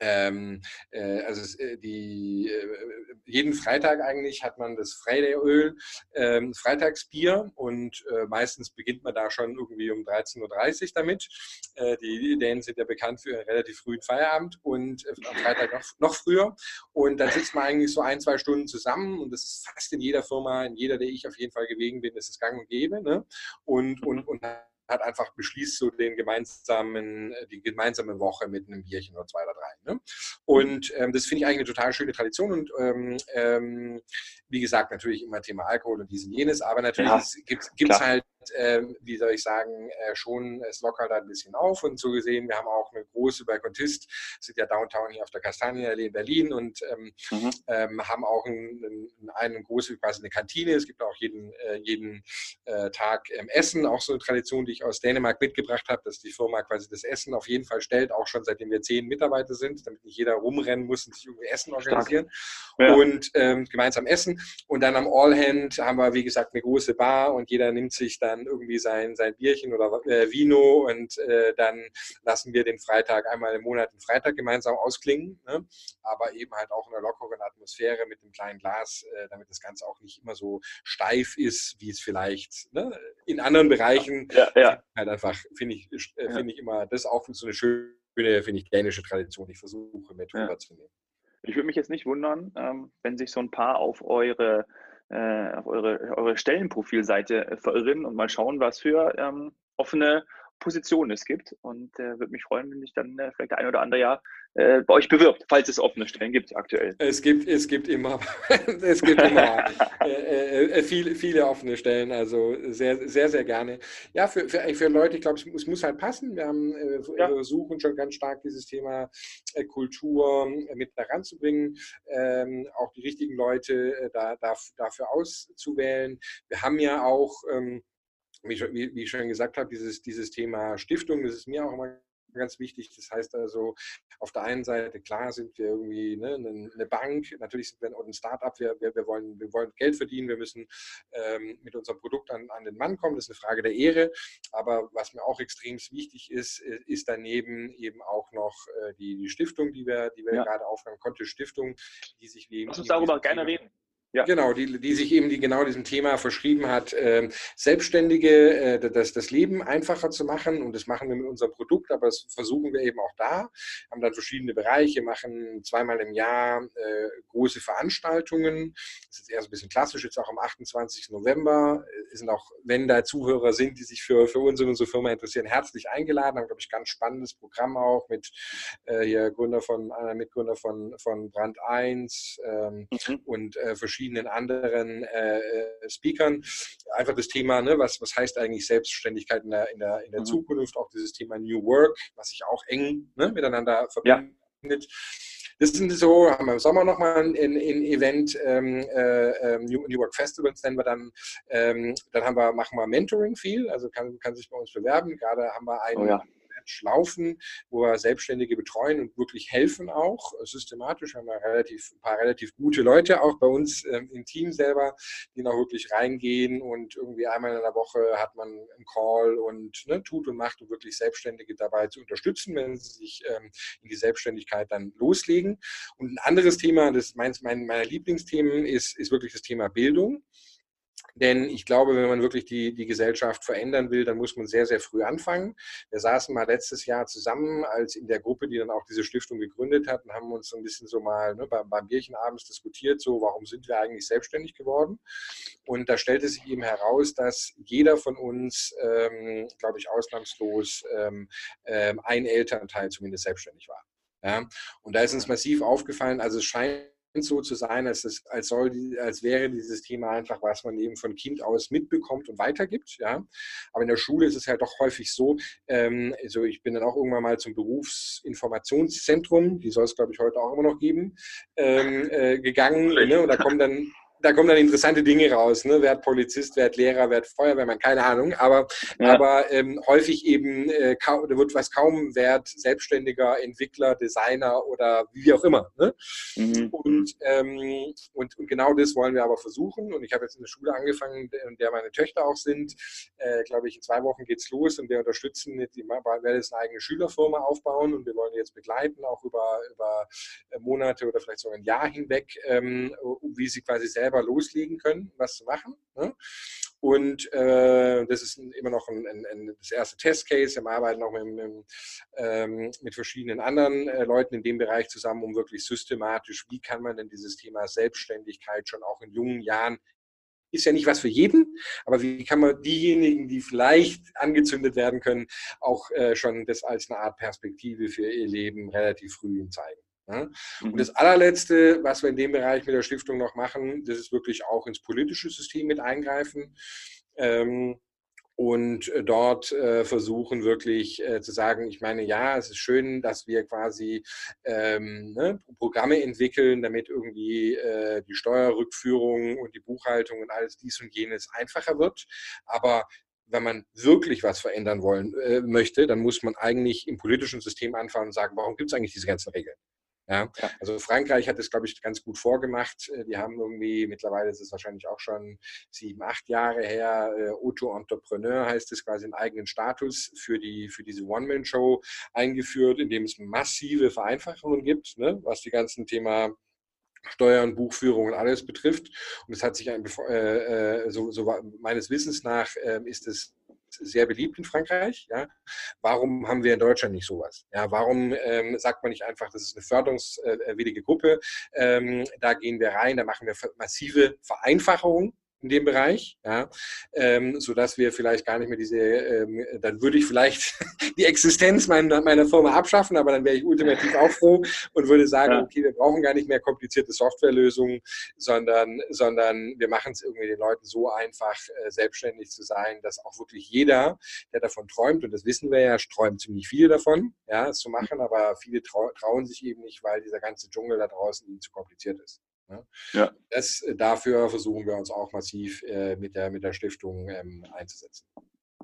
ähm, äh, also äh, die, äh, jeden Freitag eigentlich hat man das Friday-Öl, ähm, Freitagsbier und äh, meistens beginnt man da schon irgendwie um 13.30 Uhr damit. Äh, die Dänen sind ja bekannt für einen relativ frühen Feierabend und äh, am Freitag noch, noch früher. Und dann sitzt man eigentlich so ein, zwei Stunden zusammen und das ist fast in jeder Firma, in jeder, der ich auf jeden Fall gewegen bin, ist es gang und gäbe. Ne? Und, und, und hat einfach beschließt so den gemeinsamen, äh, die gemeinsame Woche mit einem Bierchen oder zwei oder drei. Ne? Und ähm, das finde ich eigentlich eine total schöne Tradition und ähm, ähm, wie gesagt, natürlich immer Thema Alkohol und dies und jenes, aber natürlich ja, gibt es halt, wie soll ich sagen, äh, schon, es lockert da ein bisschen auf. Und so gesehen, wir haben auch eine große Balkontist, sind ja Downtown hier auf der Kastanienallee in Berlin und ähm, mhm. ähm, haben auch ein, eine große, quasi eine Kantine, es gibt auch jeden, äh, jeden äh, Tag ähm, Essen, auch so eine Tradition, die ich aus Dänemark mitgebracht habe, dass die Firma quasi das Essen auf jeden Fall stellt, auch schon seitdem wir zehn Mitarbeiter sind, damit nicht jeder rumrennen muss und sich irgendwie Essen organisieren. Ja. und ähm, gemeinsam essen. Und dann am All Hand haben wir, wie gesagt, eine große Bar und jeder nimmt sich dann irgendwie sein, sein Bierchen oder äh, Vino und äh, dann lassen wir den Freitag einmal im Monat den Freitag gemeinsam ausklingen, ne? aber eben halt auch in einer lockeren Atmosphäre mit einem kleinen Glas, äh, damit das Ganze auch nicht immer so steif ist, wie es vielleicht ne? in anderen Bereichen ja, ja. halt einfach, finde ich, äh, find ich immer, das ist auch so eine schöne, finde ich, dänische Tradition, ich versuche mit ja. rüberzunehmen. Ich würde mich jetzt nicht wundern, ähm, wenn sich so ein paar auf eure, auf eure, eure Stellenprofilseite äh, verirren und mal schauen, was für ähm, offene Positionen es gibt. Und äh, würde mich freuen, wenn sich dann äh, vielleicht der ein oder andere ja äh, bei euch bewirbt, falls es offene Stellen gibt aktuell. Es gibt, es gibt immer, es gibt immer äh, äh, äh, viele, viele offene Stellen, also sehr, sehr, sehr gerne. Ja, für, für, für Leute, ich glaube, es, es, muss halt passen. Wir haben ja. versuchen schon ganz stark dieses Thema Kultur mit heranzubringen, ähm, auch die richtigen Leute da, da, dafür auszuwählen. Wir haben ja auch ähm, wie, wie, ich schon gesagt habe, dieses, dieses Thema Stiftung, das ist mir auch immer ganz wichtig. Das heißt also, auf der einen Seite, klar sind wir irgendwie ne, eine Bank, natürlich sind wir ein Startup, wir, wir, wir, wollen, wir wollen Geld verdienen, wir müssen ähm, mit unserem Produkt an, an den Mann kommen, das ist eine Frage der Ehre. Aber was mir auch extrem wichtig ist, äh, ist daneben eben auch noch äh, die, die Stiftung, die wir, die wir ja. gerade aufnehmen, Konto Stiftung, die sich wie. Lass uns darüber gerne reden. Ja. Genau, die, die sich eben die, genau diesem Thema verschrieben hat, äh, Selbstständige äh, das, das Leben einfacher zu machen. Und das machen wir mit unserem Produkt, aber das versuchen wir eben auch da. Haben dann verschiedene Bereiche, machen zweimal im Jahr äh, große Veranstaltungen. Das ist eher so ein bisschen klassisch, jetzt auch am 28. November. Es sind auch, wenn da Zuhörer sind, die sich für, für uns und unsere Firma interessieren, herzlich eingeladen. Haben, glaube ich, ganz spannendes Programm auch mit äh, hier Gründer von, einer Mitgründer von, von Brand 1 ähm, mhm. und äh, verschiedene verschiedenen anderen äh, Speakern. Einfach das Thema, ne, was, was heißt eigentlich Selbstständigkeit in der, in der, in der mhm. Zukunft, auch dieses Thema New Work, was sich auch eng ne, miteinander verbindet. Ja. Das sind so, haben wir im Sommer nochmal ein, ein, Event, ähm, äh, ähm, New, New, Work Festivals nennen wir dann. Ähm, dann haben wir, machen wir Mentoring viel, also kann, kann sich bei uns bewerben. Gerade haben wir einen, oh ja. Schlaufen, wo wir Selbstständige betreuen und wirklich helfen auch. Systematisch haben wir relativ, ein paar relativ gute Leute auch bei uns ähm, im Team selber, die noch wirklich reingehen und irgendwie einmal in der Woche hat man einen Call und ne, tut und macht, um wirklich Selbstständige dabei zu unterstützen, wenn sie sich ähm, in die Selbstständigkeit dann loslegen. Und ein anderes Thema, das ist meins, mein, meiner Lieblingsthemen, ist, ist wirklich das Thema Bildung. Denn ich glaube, wenn man wirklich die, die Gesellschaft verändern will, dann muss man sehr, sehr früh anfangen. Wir saßen mal letztes Jahr zusammen, als in der Gruppe, die dann auch diese Stiftung gegründet hat, und haben uns so ein bisschen so mal ne, beim, beim Bierchen abends diskutiert, so warum sind wir eigentlich selbstständig geworden? Und da stellte sich eben heraus, dass jeder von uns, ähm, glaube ich, ausnahmslos ähm, ähm, ein Elternteil zumindest selbstständig war. Ja? Und da ist uns massiv aufgefallen, also es scheint so zu sein, als, es, als, soll, als wäre dieses Thema einfach, was man eben von Kind aus mitbekommt und weitergibt. Ja? Aber in der Schule ist es halt doch häufig so, ähm, also ich bin dann auch irgendwann mal zum Berufsinformationszentrum, die soll es, glaube ich, heute auch immer noch geben, ähm, äh, gegangen. Ne? Und da kommen dann da kommen dann interessante Dinge raus. Ne? Wer hat Polizist, wer hat Lehrer, wer hat Feuerwehrmann, keine Ahnung. Aber, ja. aber ähm, häufig eben äh, kaum, da wird was kaum wert, Selbstständiger, Entwickler, Designer oder wie auch immer. Ne? Mhm. Und, ähm, und, und genau das wollen wir aber versuchen. Und ich habe jetzt in der Schule angefangen, in der meine Töchter auch sind. Äh, Glaube ich, in zwei Wochen geht es los und wir unterstützen, die werden jetzt eine eigene Schülerfirma aufbauen und wir wollen jetzt begleiten, auch über, über äh, Monate oder vielleicht sogar ein Jahr hinweg, ähm, wie sie quasi selber selber loslegen können, was zu machen. Ne? Und äh, das ist immer noch ein, ein, ein, das erste Testcase. Wir arbeiten auch mit, mit, ähm, mit verschiedenen anderen äh, Leuten in dem Bereich zusammen, um wirklich systematisch, wie kann man denn dieses Thema Selbstständigkeit schon auch in jungen Jahren ist ja nicht was für jeden, aber wie kann man diejenigen, die vielleicht angezündet werden können, auch äh, schon das als eine Art Perspektive für ihr Leben relativ früh zeigen. Ja? Und mhm. das allerletzte, was wir in dem Bereich mit der Stiftung noch machen, das ist wirklich auch ins politische System mit eingreifen. Ähm, und äh, dort äh, versuchen wirklich äh, zu sagen, ich meine, ja, es ist schön, dass wir quasi ähm, ne, Programme entwickeln, damit irgendwie äh, die Steuerrückführung und die Buchhaltung und alles dies und jenes einfacher wird. Aber wenn man wirklich was verändern wollen äh, möchte, dann muss man eigentlich im politischen System anfangen und sagen, warum gibt es eigentlich diese ganzen Regeln? Ja, also Frankreich hat es, glaube ich, ganz gut vorgemacht. Äh, die haben irgendwie, mittlerweile ist es wahrscheinlich auch schon sieben, acht Jahre her, äh, Auto-Entrepreneur heißt es quasi einen eigenen Status für, die, für diese One-Man-Show eingeführt, in dem es massive Vereinfachungen gibt, ne, was die ganzen Thema Steuern, Buchführung und alles betrifft. Und es hat sich, ein, äh, so, so meines Wissens nach, äh, ist es sehr beliebt in Frankreich. Ja? Warum haben wir in Deutschland nicht sowas? Ja, warum ähm, sagt man nicht einfach, das ist eine förderungswillige Gruppe, ähm, da gehen wir rein, da machen wir massive Vereinfachungen in dem Bereich, ja, ähm, sodass wir vielleicht gar nicht mehr diese, ähm, dann würde ich vielleicht die Existenz meiner, meiner Firma abschaffen, aber dann wäre ich ultimativ auch froh und würde sagen, ja. okay, wir brauchen gar nicht mehr komplizierte Softwarelösungen, sondern, sondern wir machen es irgendwie den Leuten so einfach, äh, selbstständig zu sein, dass auch wirklich jeder, der davon träumt, und das wissen wir ja, träumt ziemlich viele davon, ja, es zu machen, aber viele trau trauen sich eben nicht, weil dieser ganze Dschungel da draußen ihnen zu kompliziert ist. Ne? Ja. Das, äh, dafür versuchen wir uns auch massiv äh, mit, der, mit der Stiftung ähm, einzusetzen.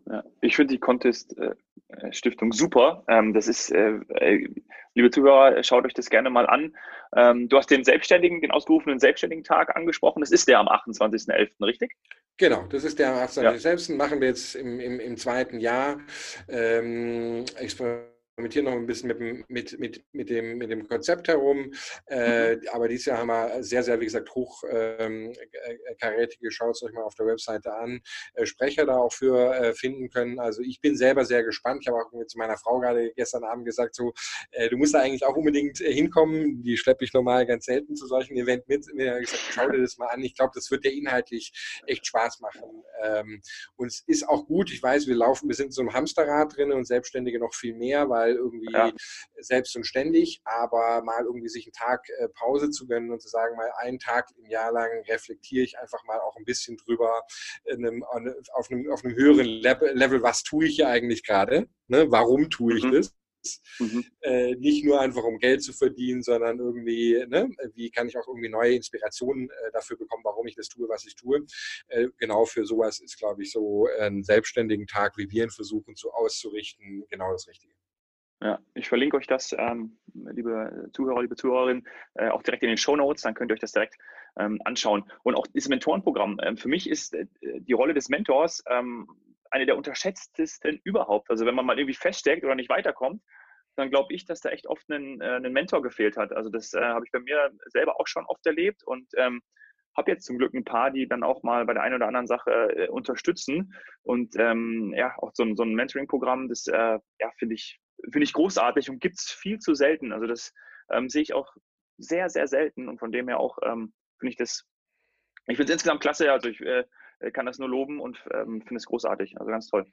Ja, ich finde die Contest-Stiftung äh, super. Ähm, das ist, liebe Zuhörer, schaut euch das gerne mal an. Ähm, du hast den Selbstständigen, den ausgerufenen Selbstständigen Tag angesprochen. Das ist der am 28.11., richtig? Genau, das ist der am 28.11. Ja. Machen wir jetzt im, im, im zweiten Jahr. Ähm, experimentieren noch ein bisschen mit, mit, mit, mit, dem, mit dem Konzept herum. Äh, mhm. aber dieses Jahr haben wir sehr, sehr, wie gesagt, hochkarätige, ähm, schaut es euch mal auf der Webseite an, äh, Sprecher da auch für äh, finden können. Also ich bin selber sehr gespannt. Ich habe auch zu meiner Frau gerade gestern Abend gesagt, so, äh, du musst da eigentlich auch unbedingt hinkommen. Die schleppe ich normal ganz selten zu solchen Events mit. Mir hat gesagt, schau dir das mal an. Ich glaube, das wird dir inhaltlich echt Spaß machen. Ähm, und es ist auch gut. Ich weiß, wir laufen, wir sind in so einem Hamsterrad drin und Selbstständige noch viel mehr, weil weil irgendwie ja. selbst und ständig, aber mal irgendwie sich einen Tag äh, Pause zu gönnen und zu sagen, mal einen Tag im Jahr lang reflektiere ich einfach mal auch ein bisschen drüber einem, auf, einem, auf einem höheren Level, was tue ich hier eigentlich gerade, ne? warum tue ich mhm. das? Mhm. Äh, nicht nur einfach um Geld zu verdienen, sondern irgendwie, ne, wie kann ich auch irgendwie neue Inspirationen äh, dafür bekommen, warum ich das tue, was ich tue. Äh, genau für sowas ist, glaube ich, so einen selbstständigen Tag, wie wir ihn versuchen zu auszurichten, genau das Richtige. Ja, ich verlinke euch das, ähm, liebe Zuhörer, liebe Zuhörerinnen, äh, auch direkt in den Show Notes, dann könnt ihr euch das direkt ähm, anschauen. Und auch dieses Mentorenprogramm. Ähm, für mich ist äh, die Rolle des Mentors ähm, eine der unterschätztesten überhaupt. Also wenn man mal irgendwie feststeckt oder nicht weiterkommt, dann glaube ich, dass da echt oft ein, äh, ein Mentor gefehlt hat. Also das äh, habe ich bei mir selber auch schon oft erlebt und ähm, habe jetzt zum Glück ein paar, die dann auch mal bei der einen oder anderen Sache äh, unterstützen. Und ähm, ja, auch so, so ein Mentoring-Programm, das äh, ja, finde ich finde ich großartig und gibt es viel zu selten. Also das ähm, sehe ich auch sehr, sehr selten und von dem her auch ähm, finde ich das, ich finde es insgesamt klasse, also ich äh, kann das nur loben und ähm, finde es großartig, also ganz toll.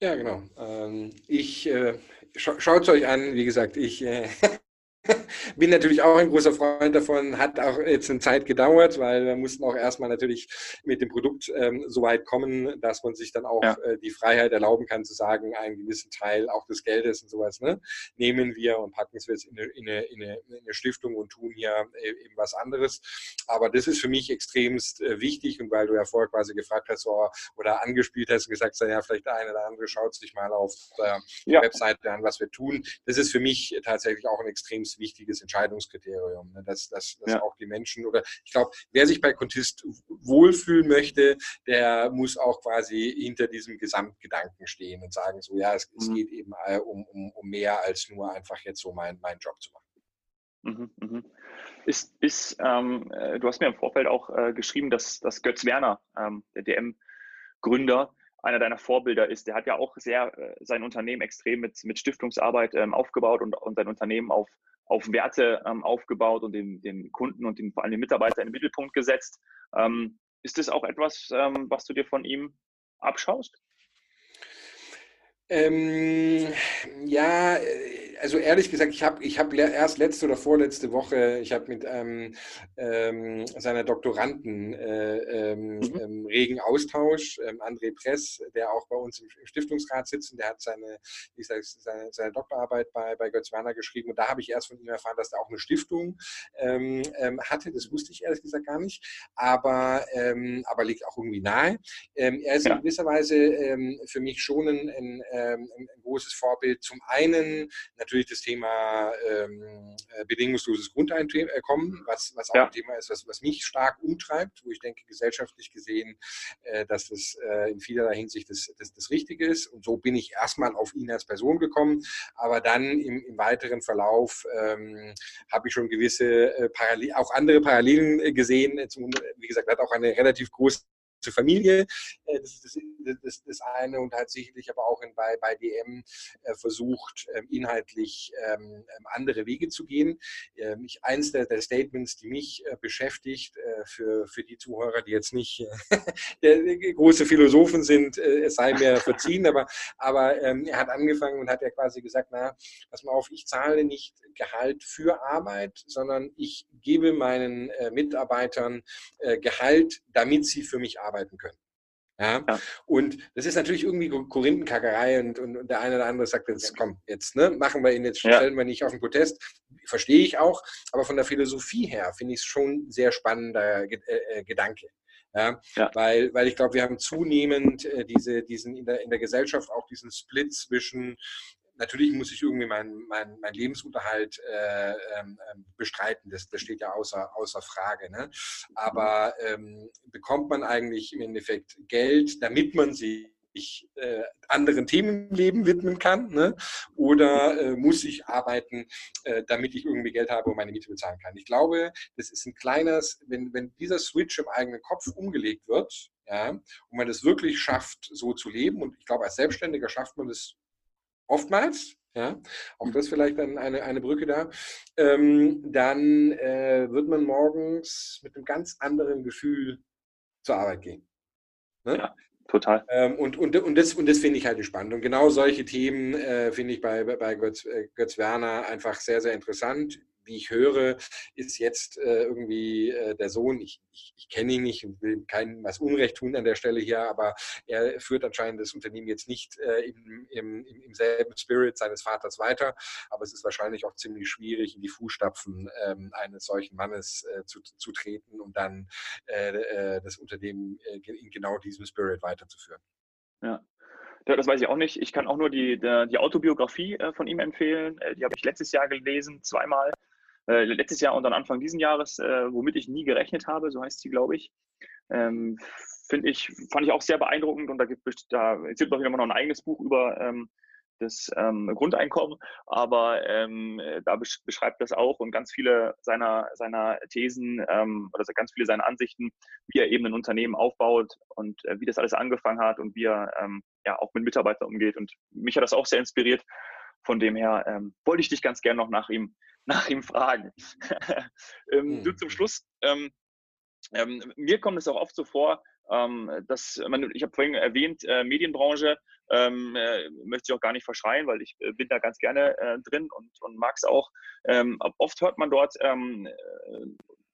Ja, genau. Ähm, ich äh, scha schaut es euch an, wie gesagt, ich äh, Bin natürlich auch ein großer Freund davon, hat auch jetzt eine Zeit gedauert, weil wir mussten auch erstmal natürlich mit dem Produkt ähm, so weit kommen, dass man sich dann auch ja. äh, die Freiheit erlauben kann, zu sagen, einen gewissen Teil auch des Geldes und sowas ne, nehmen wir und packen es jetzt in eine, in, eine, in, eine, in eine, Stiftung und tun hier äh, eben was anderes. Aber das ist für mich extremst äh, wichtig und weil du ja vorher quasi gefragt hast oh, oder angespielt hast und gesagt hast, ja, vielleicht der eine oder andere schaut sich mal auf der ja. Webseite an, was wir tun. Das ist für mich tatsächlich auch ein extremst wichtiges Entscheidungskriterium, ne? dass, dass, dass ja. auch die Menschen oder ich glaube, wer sich bei Contist wohlfühlen möchte, der muss auch quasi hinter diesem Gesamtgedanken stehen und sagen, so ja, es, mhm. es geht eben äh, um, um, um mehr als nur einfach jetzt so meinen mein Job zu machen. Mhm, mhm. Ist, ist ähm, äh, du hast mir im Vorfeld auch äh, geschrieben, dass, dass Götz Werner, ähm, der DM-Gründer, einer deiner Vorbilder ist. Der hat ja auch sehr äh, sein Unternehmen extrem mit, mit Stiftungsarbeit ähm, aufgebaut und, und sein Unternehmen auf, auf Werte ähm, aufgebaut und den, den Kunden und den, vor allem den Mitarbeiter in den Mittelpunkt gesetzt. Ähm, Ist das auch etwas, ähm, was du dir von ihm abschaust? Ähm, ja, äh, also ehrlich gesagt, ich habe ich hab erst letzte oder vorletzte Woche, ich habe mit ähm, ähm, seiner Doktoranden äh, ähm, mhm. Ähm, regen Austausch. Ähm, André Press, der auch bei uns im Stiftungsrat sitzt, und der hat seine, ich sag, seine, seine Doktorarbeit bei, bei Götz Werner geschrieben. Und da habe ich erst von ihm erfahren, dass er auch eine Stiftung ähm, hatte. Das wusste ich ehrlich gesagt gar nicht, aber, aber liegt auch irgendwie nahe. er ist ja. in gewisser Weise für mich schon ein, ein ein, großes Vorbild. Zum einen natürlich das Thema ähm, äh, bedingungsloses Grundeinkommen, was, was auch ja. ein Thema ist, was, was mich stark umtreibt, wo ich denke, gesellschaftlich gesehen, äh, dass das äh, in vielerlei Hinsicht das, das, das Richtige ist. Und so bin ich erstmal auf ihn als Person gekommen. Aber dann im, im weiteren Verlauf ähm, habe ich schon gewisse äh, Parallel, auch andere Parallelen äh, gesehen. Wie gesagt, hat auch eine relativ große zur Familie. Äh, das ist das, das, das, eine und hat sicherlich aber auch in, bei, bei DM äh, versucht, ähm, inhaltlich ähm, ähm, andere Wege zu gehen. Ich, eins der, der Statements, die mich äh, beschäftigt, für, für die Zuhörer, die jetzt nicht große Philosophen sind, es sei mir verziehen, aber, aber er hat angefangen und hat ja quasi gesagt, na, pass mal auf, ich zahle nicht Gehalt für Arbeit, sondern ich gebe meinen Mitarbeitern Gehalt, damit sie für mich arbeiten arbeiten können. Ja? ja? Und das ist natürlich irgendwie Korinthenkackerei und, und, und, der eine oder andere sagt jetzt, komm, jetzt ne, machen wir ihn, jetzt ja. stellen wir nicht auf den Protest. Verstehe ich auch, aber von der Philosophie her finde ich es schon sehr spannender äh, äh, Gedanke. Ja, ja, Weil, weil ich glaube, wir haben zunehmend äh, diese, diesen in der, in der Gesellschaft auch diesen Split zwischen natürlich muss ich irgendwie meinen mein, mein Lebensunterhalt äh, ähm, ähm, bestreiten. Das, das steht ja außer, außer Frage. Ne? Aber ähm, bekommt man eigentlich im Endeffekt Geld, damit man sich äh, anderen Themen im Leben widmen kann? Ne? Oder äh, muss ich arbeiten, äh, damit ich irgendwie Geld habe und meine Miete bezahlen kann? Ich glaube, das ist ein kleines, wenn, wenn dieser Switch im eigenen Kopf umgelegt wird, ja, und man es wirklich schafft, so zu leben, und ich glaube, als Selbstständiger schafft man es oftmals, ja, auch das vielleicht dann eine, eine Brücke da, ähm, dann äh, wird man morgens mit einem ganz anderen Gefühl zur Arbeit gehen. Ne? Ja, total. Ähm, und, und, und das, und das finde ich halt spannend. Und genau solche Themen äh, finde ich bei, bei Götz, äh, Götz Werner einfach sehr, sehr interessant wie ich höre, ist jetzt äh, irgendwie äh, der Sohn, ich, ich, ich kenne ihn nicht und will keinem was Unrecht tun an der Stelle hier, aber er führt anscheinend das Unternehmen jetzt nicht äh, im, im, im, selben Spirit seines Vaters weiter, aber es ist wahrscheinlich auch ziemlich schwierig, in die Fußstapfen ähm, eines solchen Mannes äh, zu, zu treten und dann äh, äh, das Unternehmen in genau diesem Spirit weiterzuführen. Ja, das weiß ich auch nicht. Ich kann auch nur die, die Autobiografie von ihm empfehlen. Die habe ich letztes Jahr gelesen, zweimal äh, letztes Jahr und dann Anfang diesen Jahres, äh, womit ich nie gerechnet habe, so heißt sie, glaube ich. Ähm, Finde ich, fand ich auch sehr beeindruckend und da gibt es da es gibt auch noch ein eigenes Buch über ähm, das ähm, Grundeinkommen, aber ähm, da beschreibt das auch und ganz viele seiner, seiner Thesen ähm, oder ganz viele seiner Ansichten, wie er eben ein Unternehmen aufbaut und äh, wie das alles angefangen hat und wie er ähm, ja auch mit Mitarbeitern umgeht. Und mich hat das auch sehr inspiriert. Von dem her ähm, wollte ich dich ganz gern noch nach ihm nach ihm fragen. ähm, Du zum mhm. Schluss, ähm, ähm, mir kommt es auch oft so vor, ähm, dass man, ich habe vorhin erwähnt, äh, Medienbranche ähm, äh, möchte ich auch gar nicht verschreien, weil ich äh, bin da ganz gerne äh, drin und, und mag es auch. Oft hört man dort,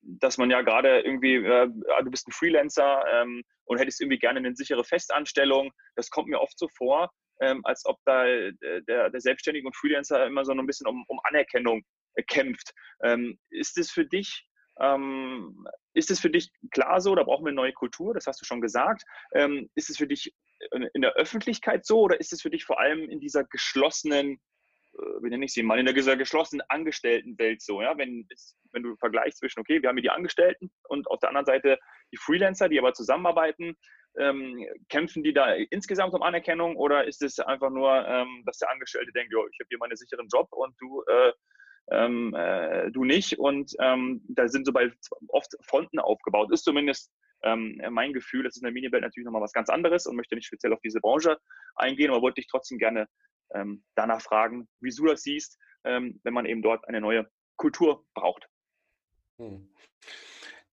dass man ja gerade irgendwie, äh, du bist ein Freelancer ähm, und hättest irgendwie gerne eine sichere Festanstellung. Das kommt mir oft so vor, ähm, als ob da der, der Selbstständige und Freelancer immer so ein bisschen um, um Anerkennung kämpft. Ähm, ist es für dich ähm, ist es für dich klar so, da brauchen wir eine neue Kultur, das hast du schon gesagt. Ähm, ist es für dich in der Öffentlichkeit so oder ist es für dich vor allem in dieser geschlossenen, äh, wie nenne ich sie mal, in dieser geschlossenen Angestelltenwelt so? Ja? Wenn, wenn du vergleichst zwischen, okay, wir haben hier die Angestellten und auf der anderen Seite die Freelancer, die aber zusammenarbeiten, ähm, kämpfen die da insgesamt um Anerkennung oder ist es einfach nur, ähm, dass der Angestellte denkt, ich habe hier meinen sicheren Job und du äh, ähm, äh, du nicht. Und ähm, da sind so bei oft Fronten aufgebaut. Ist zumindest ähm, mein Gefühl. Das ist in der Miniwelt natürlich nochmal was ganz anderes und möchte nicht speziell auf diese Branche eingehen, aber wollte dich trotzdem gerne danach fragen, wie du das siehst, wenn man eben dort eine neue Kultur braucht. Hm.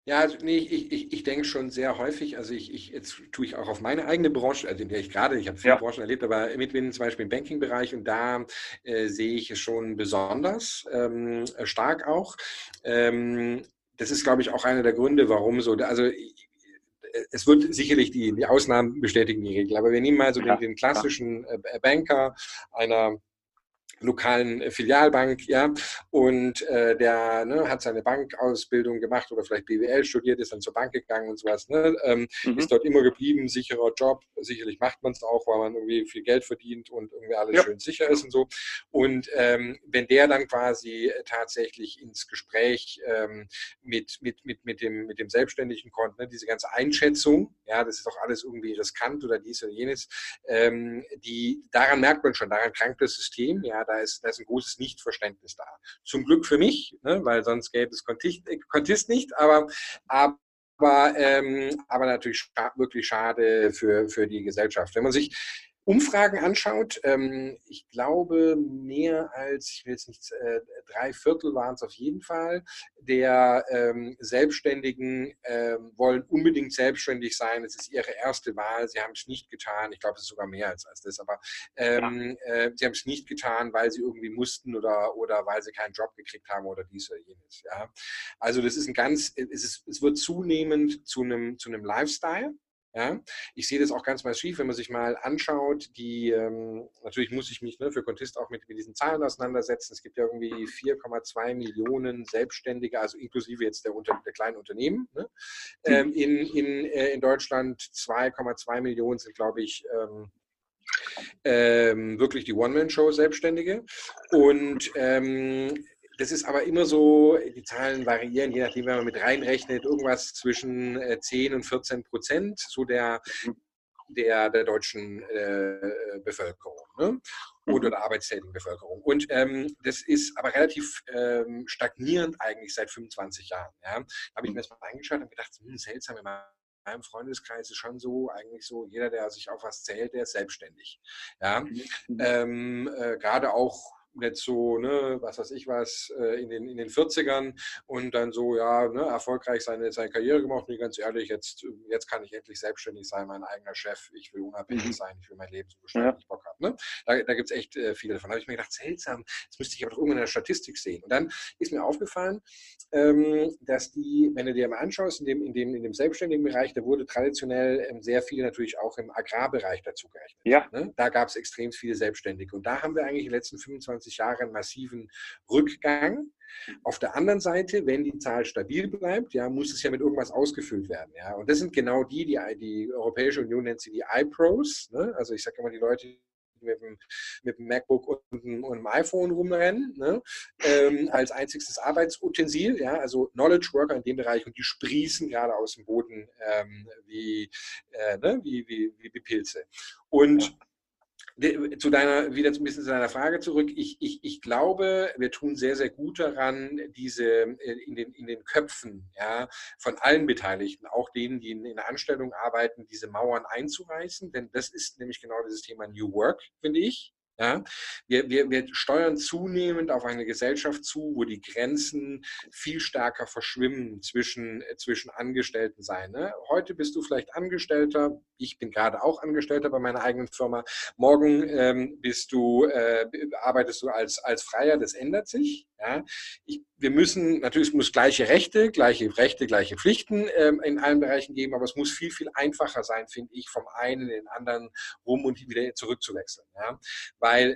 Ja, also nee, ich, ich, ich denke schon sehr häufig, also ich, ich, jetzt tue ich auch auf meine eigene Branche, also in der ich gerade, ich habe viele ja. Branchen erlebt, aber mitwinden zum Beispiel im Banking-Bereich und da äh, sehe ich es schon besonders ähm, stark auch. Ähm, das ist, glaube ich, auch einer der Gründe, warum so, also es wird sicherlich die, die Ausnahmen bestätigen die Regel, aber wir nehmen mal so den, den, klassischen ja. Banker einer lokalen äh, Filialbank, ja, und äh, der ne, hat seine Bankausbildung gemacht oder vielleicht BWL studiert, ist dann zur Bank gegangen und sowas, ne, ähm, mhm. ist dort immer geblieben, sicherer Job, sicherlich macht man es auch, weil man irgendwie viel Geld verdient und irgendwie alles ja. schön sicher ist und so. Und ähm, wenn der dann quasi tatsächlich ins Gespräch ähm, mit, mit, mit, mit, dem, mit dem Selbstständigen kommt, ne, diese ganze Einschätzung, ja, das ist doch alles irgendwie riskant oder dies oder jenes, ähm, die, daran merkt man schon, daran krankt das System, ja, da ist, da ist ein großes Nichtverständnis da. Zum Glück für mich, ne, weil sonst gäbe es Contist, Contist nicht, aber, aber, ähm, aber natürlich wirklich schade für, für die Gesellschaft. Wenn man sich Umfragen anschaut, ähm, ich glaube, mehr als, ich will jetzt nicht, äh, drei Viertel waren es auf jeden Fall, der ähm, Selbstständigen ähm, wollen unbedingt selbstständig sein. Es ist ihre erste Wahl. Sie haben es nicht getan. Ich glaube, es ist sogar mehr als, als das, aber ähm, ja. äh, sie haben es nicht getan, weil sie irgendwie mussten oder, oder weil sie keinen Job gekriegt haben oder dies oder jenes. Ja. Also das ist ein ganz, es, ist, es wird zunehmend zu einem, zu einem Lifestyle. Ja, ich sehe das auch ganz massiv, wenn man sich mal anschaut, die, ähm, natürlich muss ich mich ne, für Contist auch mit, mit, diesen Zahlen auseinandersetzen. Es gibt ja irgendwie 4,2 Millionen Selbstständige, also inklusive jetzt der, unter, der kleinen Unternehmen. Ne? Ähm, in, in, äh, in Deutschland 2,2 Millionen sind, glaube ich, ähm, ähm, wirklich die One-Man-Show Selbstständige. Und ähm, das ist aber immer so, die Zahlen variieren, je nachdem, wenn man mit reinrechnet, irgendwas zwischen 10 äh, und 14 Prozent so der, der, der deutschen äh, Bevölkerung ne? oder mhm. der arbeitstätigen Bevölkerung. Und ähm, das ist aber relativ ähm, stagnierend eigentlich seit 25 Jahren. Ja? Da habe ich mir das mal eingeschaut und gedacht, hm, seltsam, in meinem Freundeskreis ist schon so, eigentlich so, jeder, der sich auf was zählt, der ist selbstständig. Ja? Mhm. Ähm, äh, Gerade auch jetzt so, ne, was weiß ich was, äh, in, den, in den 40ern und dann so, ja, ne, erfolgreich seine, seine Karriere gemacht. Und ganz ehrlich, jetzt, jetzt kann ich endlich selbstständig sein, mein eigener Chef. Ich will unabhängig mhm. sein, ich will mein Leben so gestalten, wie ich Bock habe. Ne? Da, da gibt es echt äh, viele davon. Da habe ich mir gedacht, seltsam, das müsste ich aber doch irgendwann in der Statistik sehen. Und dann ist mir aufgefallen, ähm, dass die, wenn du dir mal anschaust, in dem, in dem, in dem selbstständigen Bereich, da wurde traditionell ähm, sehr viel natürlich auch im Agrarbereich dazu gerechnet. Ja. Ne? Da gab es extrem viele Selbstständige. Und da haben wir eigentlich in den letzten 25 20 Jahre einen massiven Rückgang. Auf der anderen Seite, wenn die Zahl stabil bleibt, ja, muss es ja mit irgendwas ausgefüllt werden. Ja. Und das sind genau die, die die Europäische Union nennt sie die iPros. Ne? Also ich sage immer die Leute, mit dem, mit dem MacBook und dem, und dem iPhone rumrennen, ne? ähm, als einziges Arbeitsutensil, ja, also Knowledge Worker in dem Bereich und die sprießen gerade aus dem Boden ähm, wie, äh, ne? wie, wie, wie Pilze. Und zu deiner, wieder ein bisschen zu deiner Frage zurück. Ich, ich, ich glaube, wir tun sehr, sehr gut daran, diese äh, in den, in den Köpfen ja, von allen Beteiligten, auch denen, die in, in der Anstellung arbeiten, diese Mauern einzureißen. Denn das ist nämlich genau dieses Thema New Work, finde ich. Ja? Wir, wir, wir steuern zunehmend auf eine Gesellschaft zu, wo die Grenzen viel stärker verschwimmen zwischen, äh, zwischen Angestellten sein. Ne? Heute bist du vielleicht Angestellter, ich bin gerade auch Angestellter bei meiner eigenen Firma. Morgen ähm, bist du, äh, arbeitest du als, als Freier, das ändert sich. Ja? Ich, wir müssen, natürlich es muss gleiche Rechte, gleiche Rechte, gleiche Pflichten ähm, in allen Bereichen geben, aber es muss viel, viel einfacher sein, finde ich, vom einen in den anderen rum und wieder zurückzuwechseln. Ja?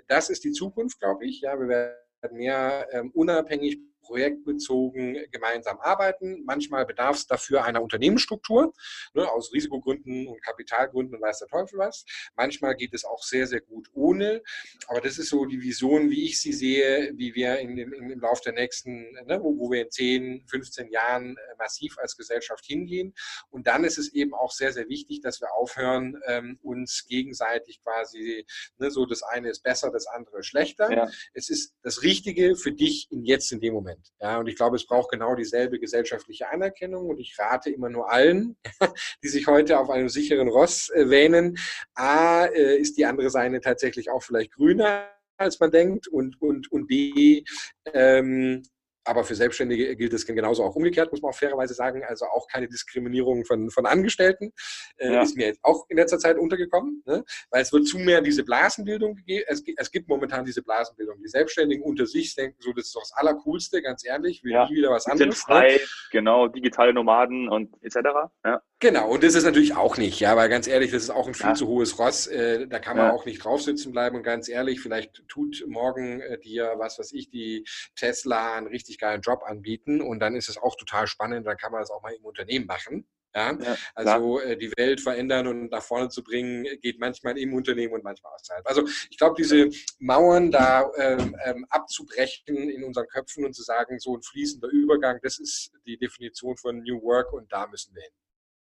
Das ist die Zukunft, glaube ich. Ja, wir werden mehr ähm, unabhängig projektbezogen gemeinsam arbeiten. Manchmal bedarf es dafür einer Unternehmensstruktur, ne, aus Risikogründen und Kapitalgründen und weiß der Teufel was. Manchmal geht es auch sehr, sehr gut ohne. Aber das ist so die Vision, wie ich sie sehe, wie wir in, in, im Laufe der nächsten, ne, wo, wo, wir in 10, 15 Jahren äh, massiv als Gesellschaft hingehen. Und dann ist es eben auch sehr, sehr wichtig, dass wir aufhören, ähm, uns gegenseitig quasi, ne, so das eine ist besser, das andere schlechter. Ja. Es ist das Richtige für dich in jetzt in dem Moment. Moment. Ja, und ich glaube, es braucht genau dieselbe gesellschaftliche Anerkennung. Und ich rate immer nur allen, die sich heute auf einem sicheren Ross äh, wähnen. A, äh, ist die andere Seite tatsächlich auch vielleicht grüner, als man denkt. Und, und, und B, ähm, aber für Selbstständige gilt es genauso auch umgekehrt, muss man auch fairerweise sagen. Also auch keine Diskriminierung von, von Angestellten äh, ja. ist mir jetzt auch in letzter Zeit untergekommen, ne? weil es wird zu mehr diese Blasenbildung gegeben. Es, es, gibt momentan diese Blasenbildung. Die Selbstständigen unter sich denken so, das ist doch das Allercoolste, ganz ehrlich, will ja. nie wieder was anderes. Sind frei, ne? genau, digitale Nomaden und etc. Ja. Genau, und das ist natürlich auch nicht, ja, weil ganz ehrlich, das ist auch ein viel zu hohes Ross. Äh, da kann man auch nicht drauf sitzen bleiben und ganz ehrlich, vielleicht tut morgen äh, dir, was weiß ich, die Tesla einen richtig geilen Job anbieten und dann ist es auch total spannend, dann kann man das auch mal im Unternehmen machen. Ja? ja also äh, die Welt verändern und nach vorne zu bringen, geht manchmal im Unternehmen und manchmal außerhalb. Also ich glaube, diese Mauern da ähm, ähm, abzubrechen in unseren Köpfen und zu sagen, so ein fließender Übergang, das ist die Definition von New Work und da müssen wir hin.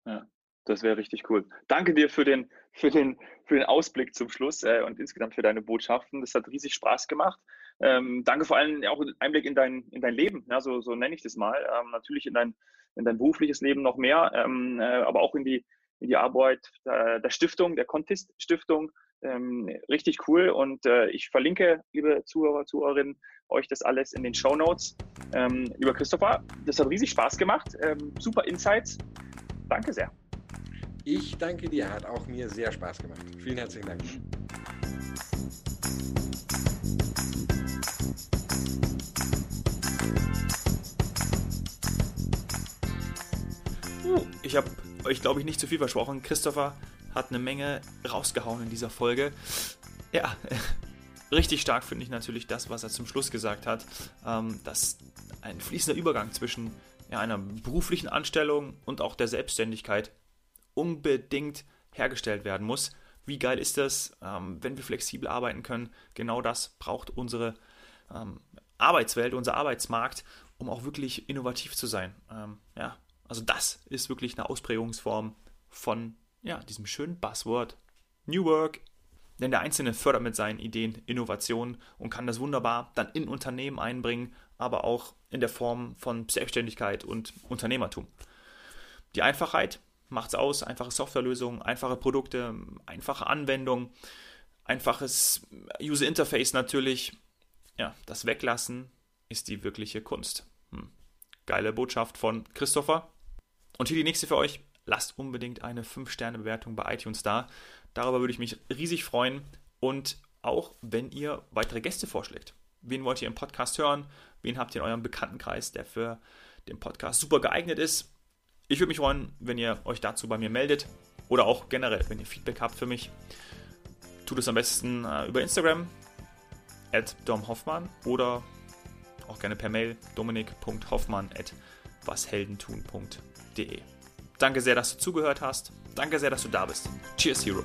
Ja. Das wäre richtig cool. Danke dir für den, für den, für den Ausblick zum Schluss äh, und insgesamt für deine Botschaften. Das hat riesig Spaß gemacht. Ähm, danke vor allem auch Einblick in dein, in dein Leben, ja, so, so nenne ich das mal. Ähm, natürlich in dein, in dein berufliches Leben noch mehr, ähm, äh, aber auch in die, in die Arbeit der, der Stiftung, der Contest Stiftung. Ähm, richtig cool und äh, ich verlinke, liebe Zuhörer, Zuhörerinnen, euch das alles in den Show Notes. Ähm, lieber Christopher, das hat riesig Spaß gemacht. Ähm, super Insights. Danke sehr. Ich danke dir, hat auch mir sehr Spaß gemacht. Vielen herzlichen Dank. Ich habe euch, glaube ich, nicht zu viel versprochen. Christopher hat eine Menge rausgehauen in dieser Folge. Ja, richtig stark finde ich natürlich das, was er zum Schluss gesagt hat, ähm, dass ein fließender Übergang zwischen ja, einer beruflichen Anstellung und auch der Selbstständigkeit unbedingt hergestellt werden muss. Wie geil ist das, ähm, wenn wir flexibel arbeiten können? Genau das braucht unsere ähm, Arbeitswelt, unser Arbeitsmarkt, um auch wirklich innovativ zu sein. Ähm, ja, also das ist wirklich eine Ausprägungsform von ja, diesem schönen Buzzword New Work. Denn der Einzelne fördert mit seinen Ideen Innovation und kann das wunderbar dann in Unternehmen einbringen, aber auch in der Form von Selbstständigkeit und Unternehmertum. Die Einfachheit macht's aus. Einfache Softwarelösungen, einfache Produkte, einfache Anwendungen, einfaches User Interface natürlich. Ja, das Weglassen ist die wirkliche Kunst. Hm. Geile Botschaft von Christopher. Und hier die nächste für euch. Lasst unbedingt eine 5-Sterne-Bewertung bei iTunes da. Darüber würde ich mich riesig freuen. Und auch, wenn ihr weitere Gäste vorschlägt. Wen wollt ihr im Podcast hören? Wen habt ihr in eurem Bekanntenkreis, der für den Podcast super geeignet ist? Ich würde mich freuen, wenn ihr euch dazu bei mir meldet oder auch generell, wenn ihr Feedback habt für mich. Tut es am besten äh, über Instagram at domhoffmann oder auch gerne per Mail dominik.hoffmann at washeldentun.de. Danke sehr, dass du zugehört hast. Danke sehr, dass du da bist. Cheers, Hero.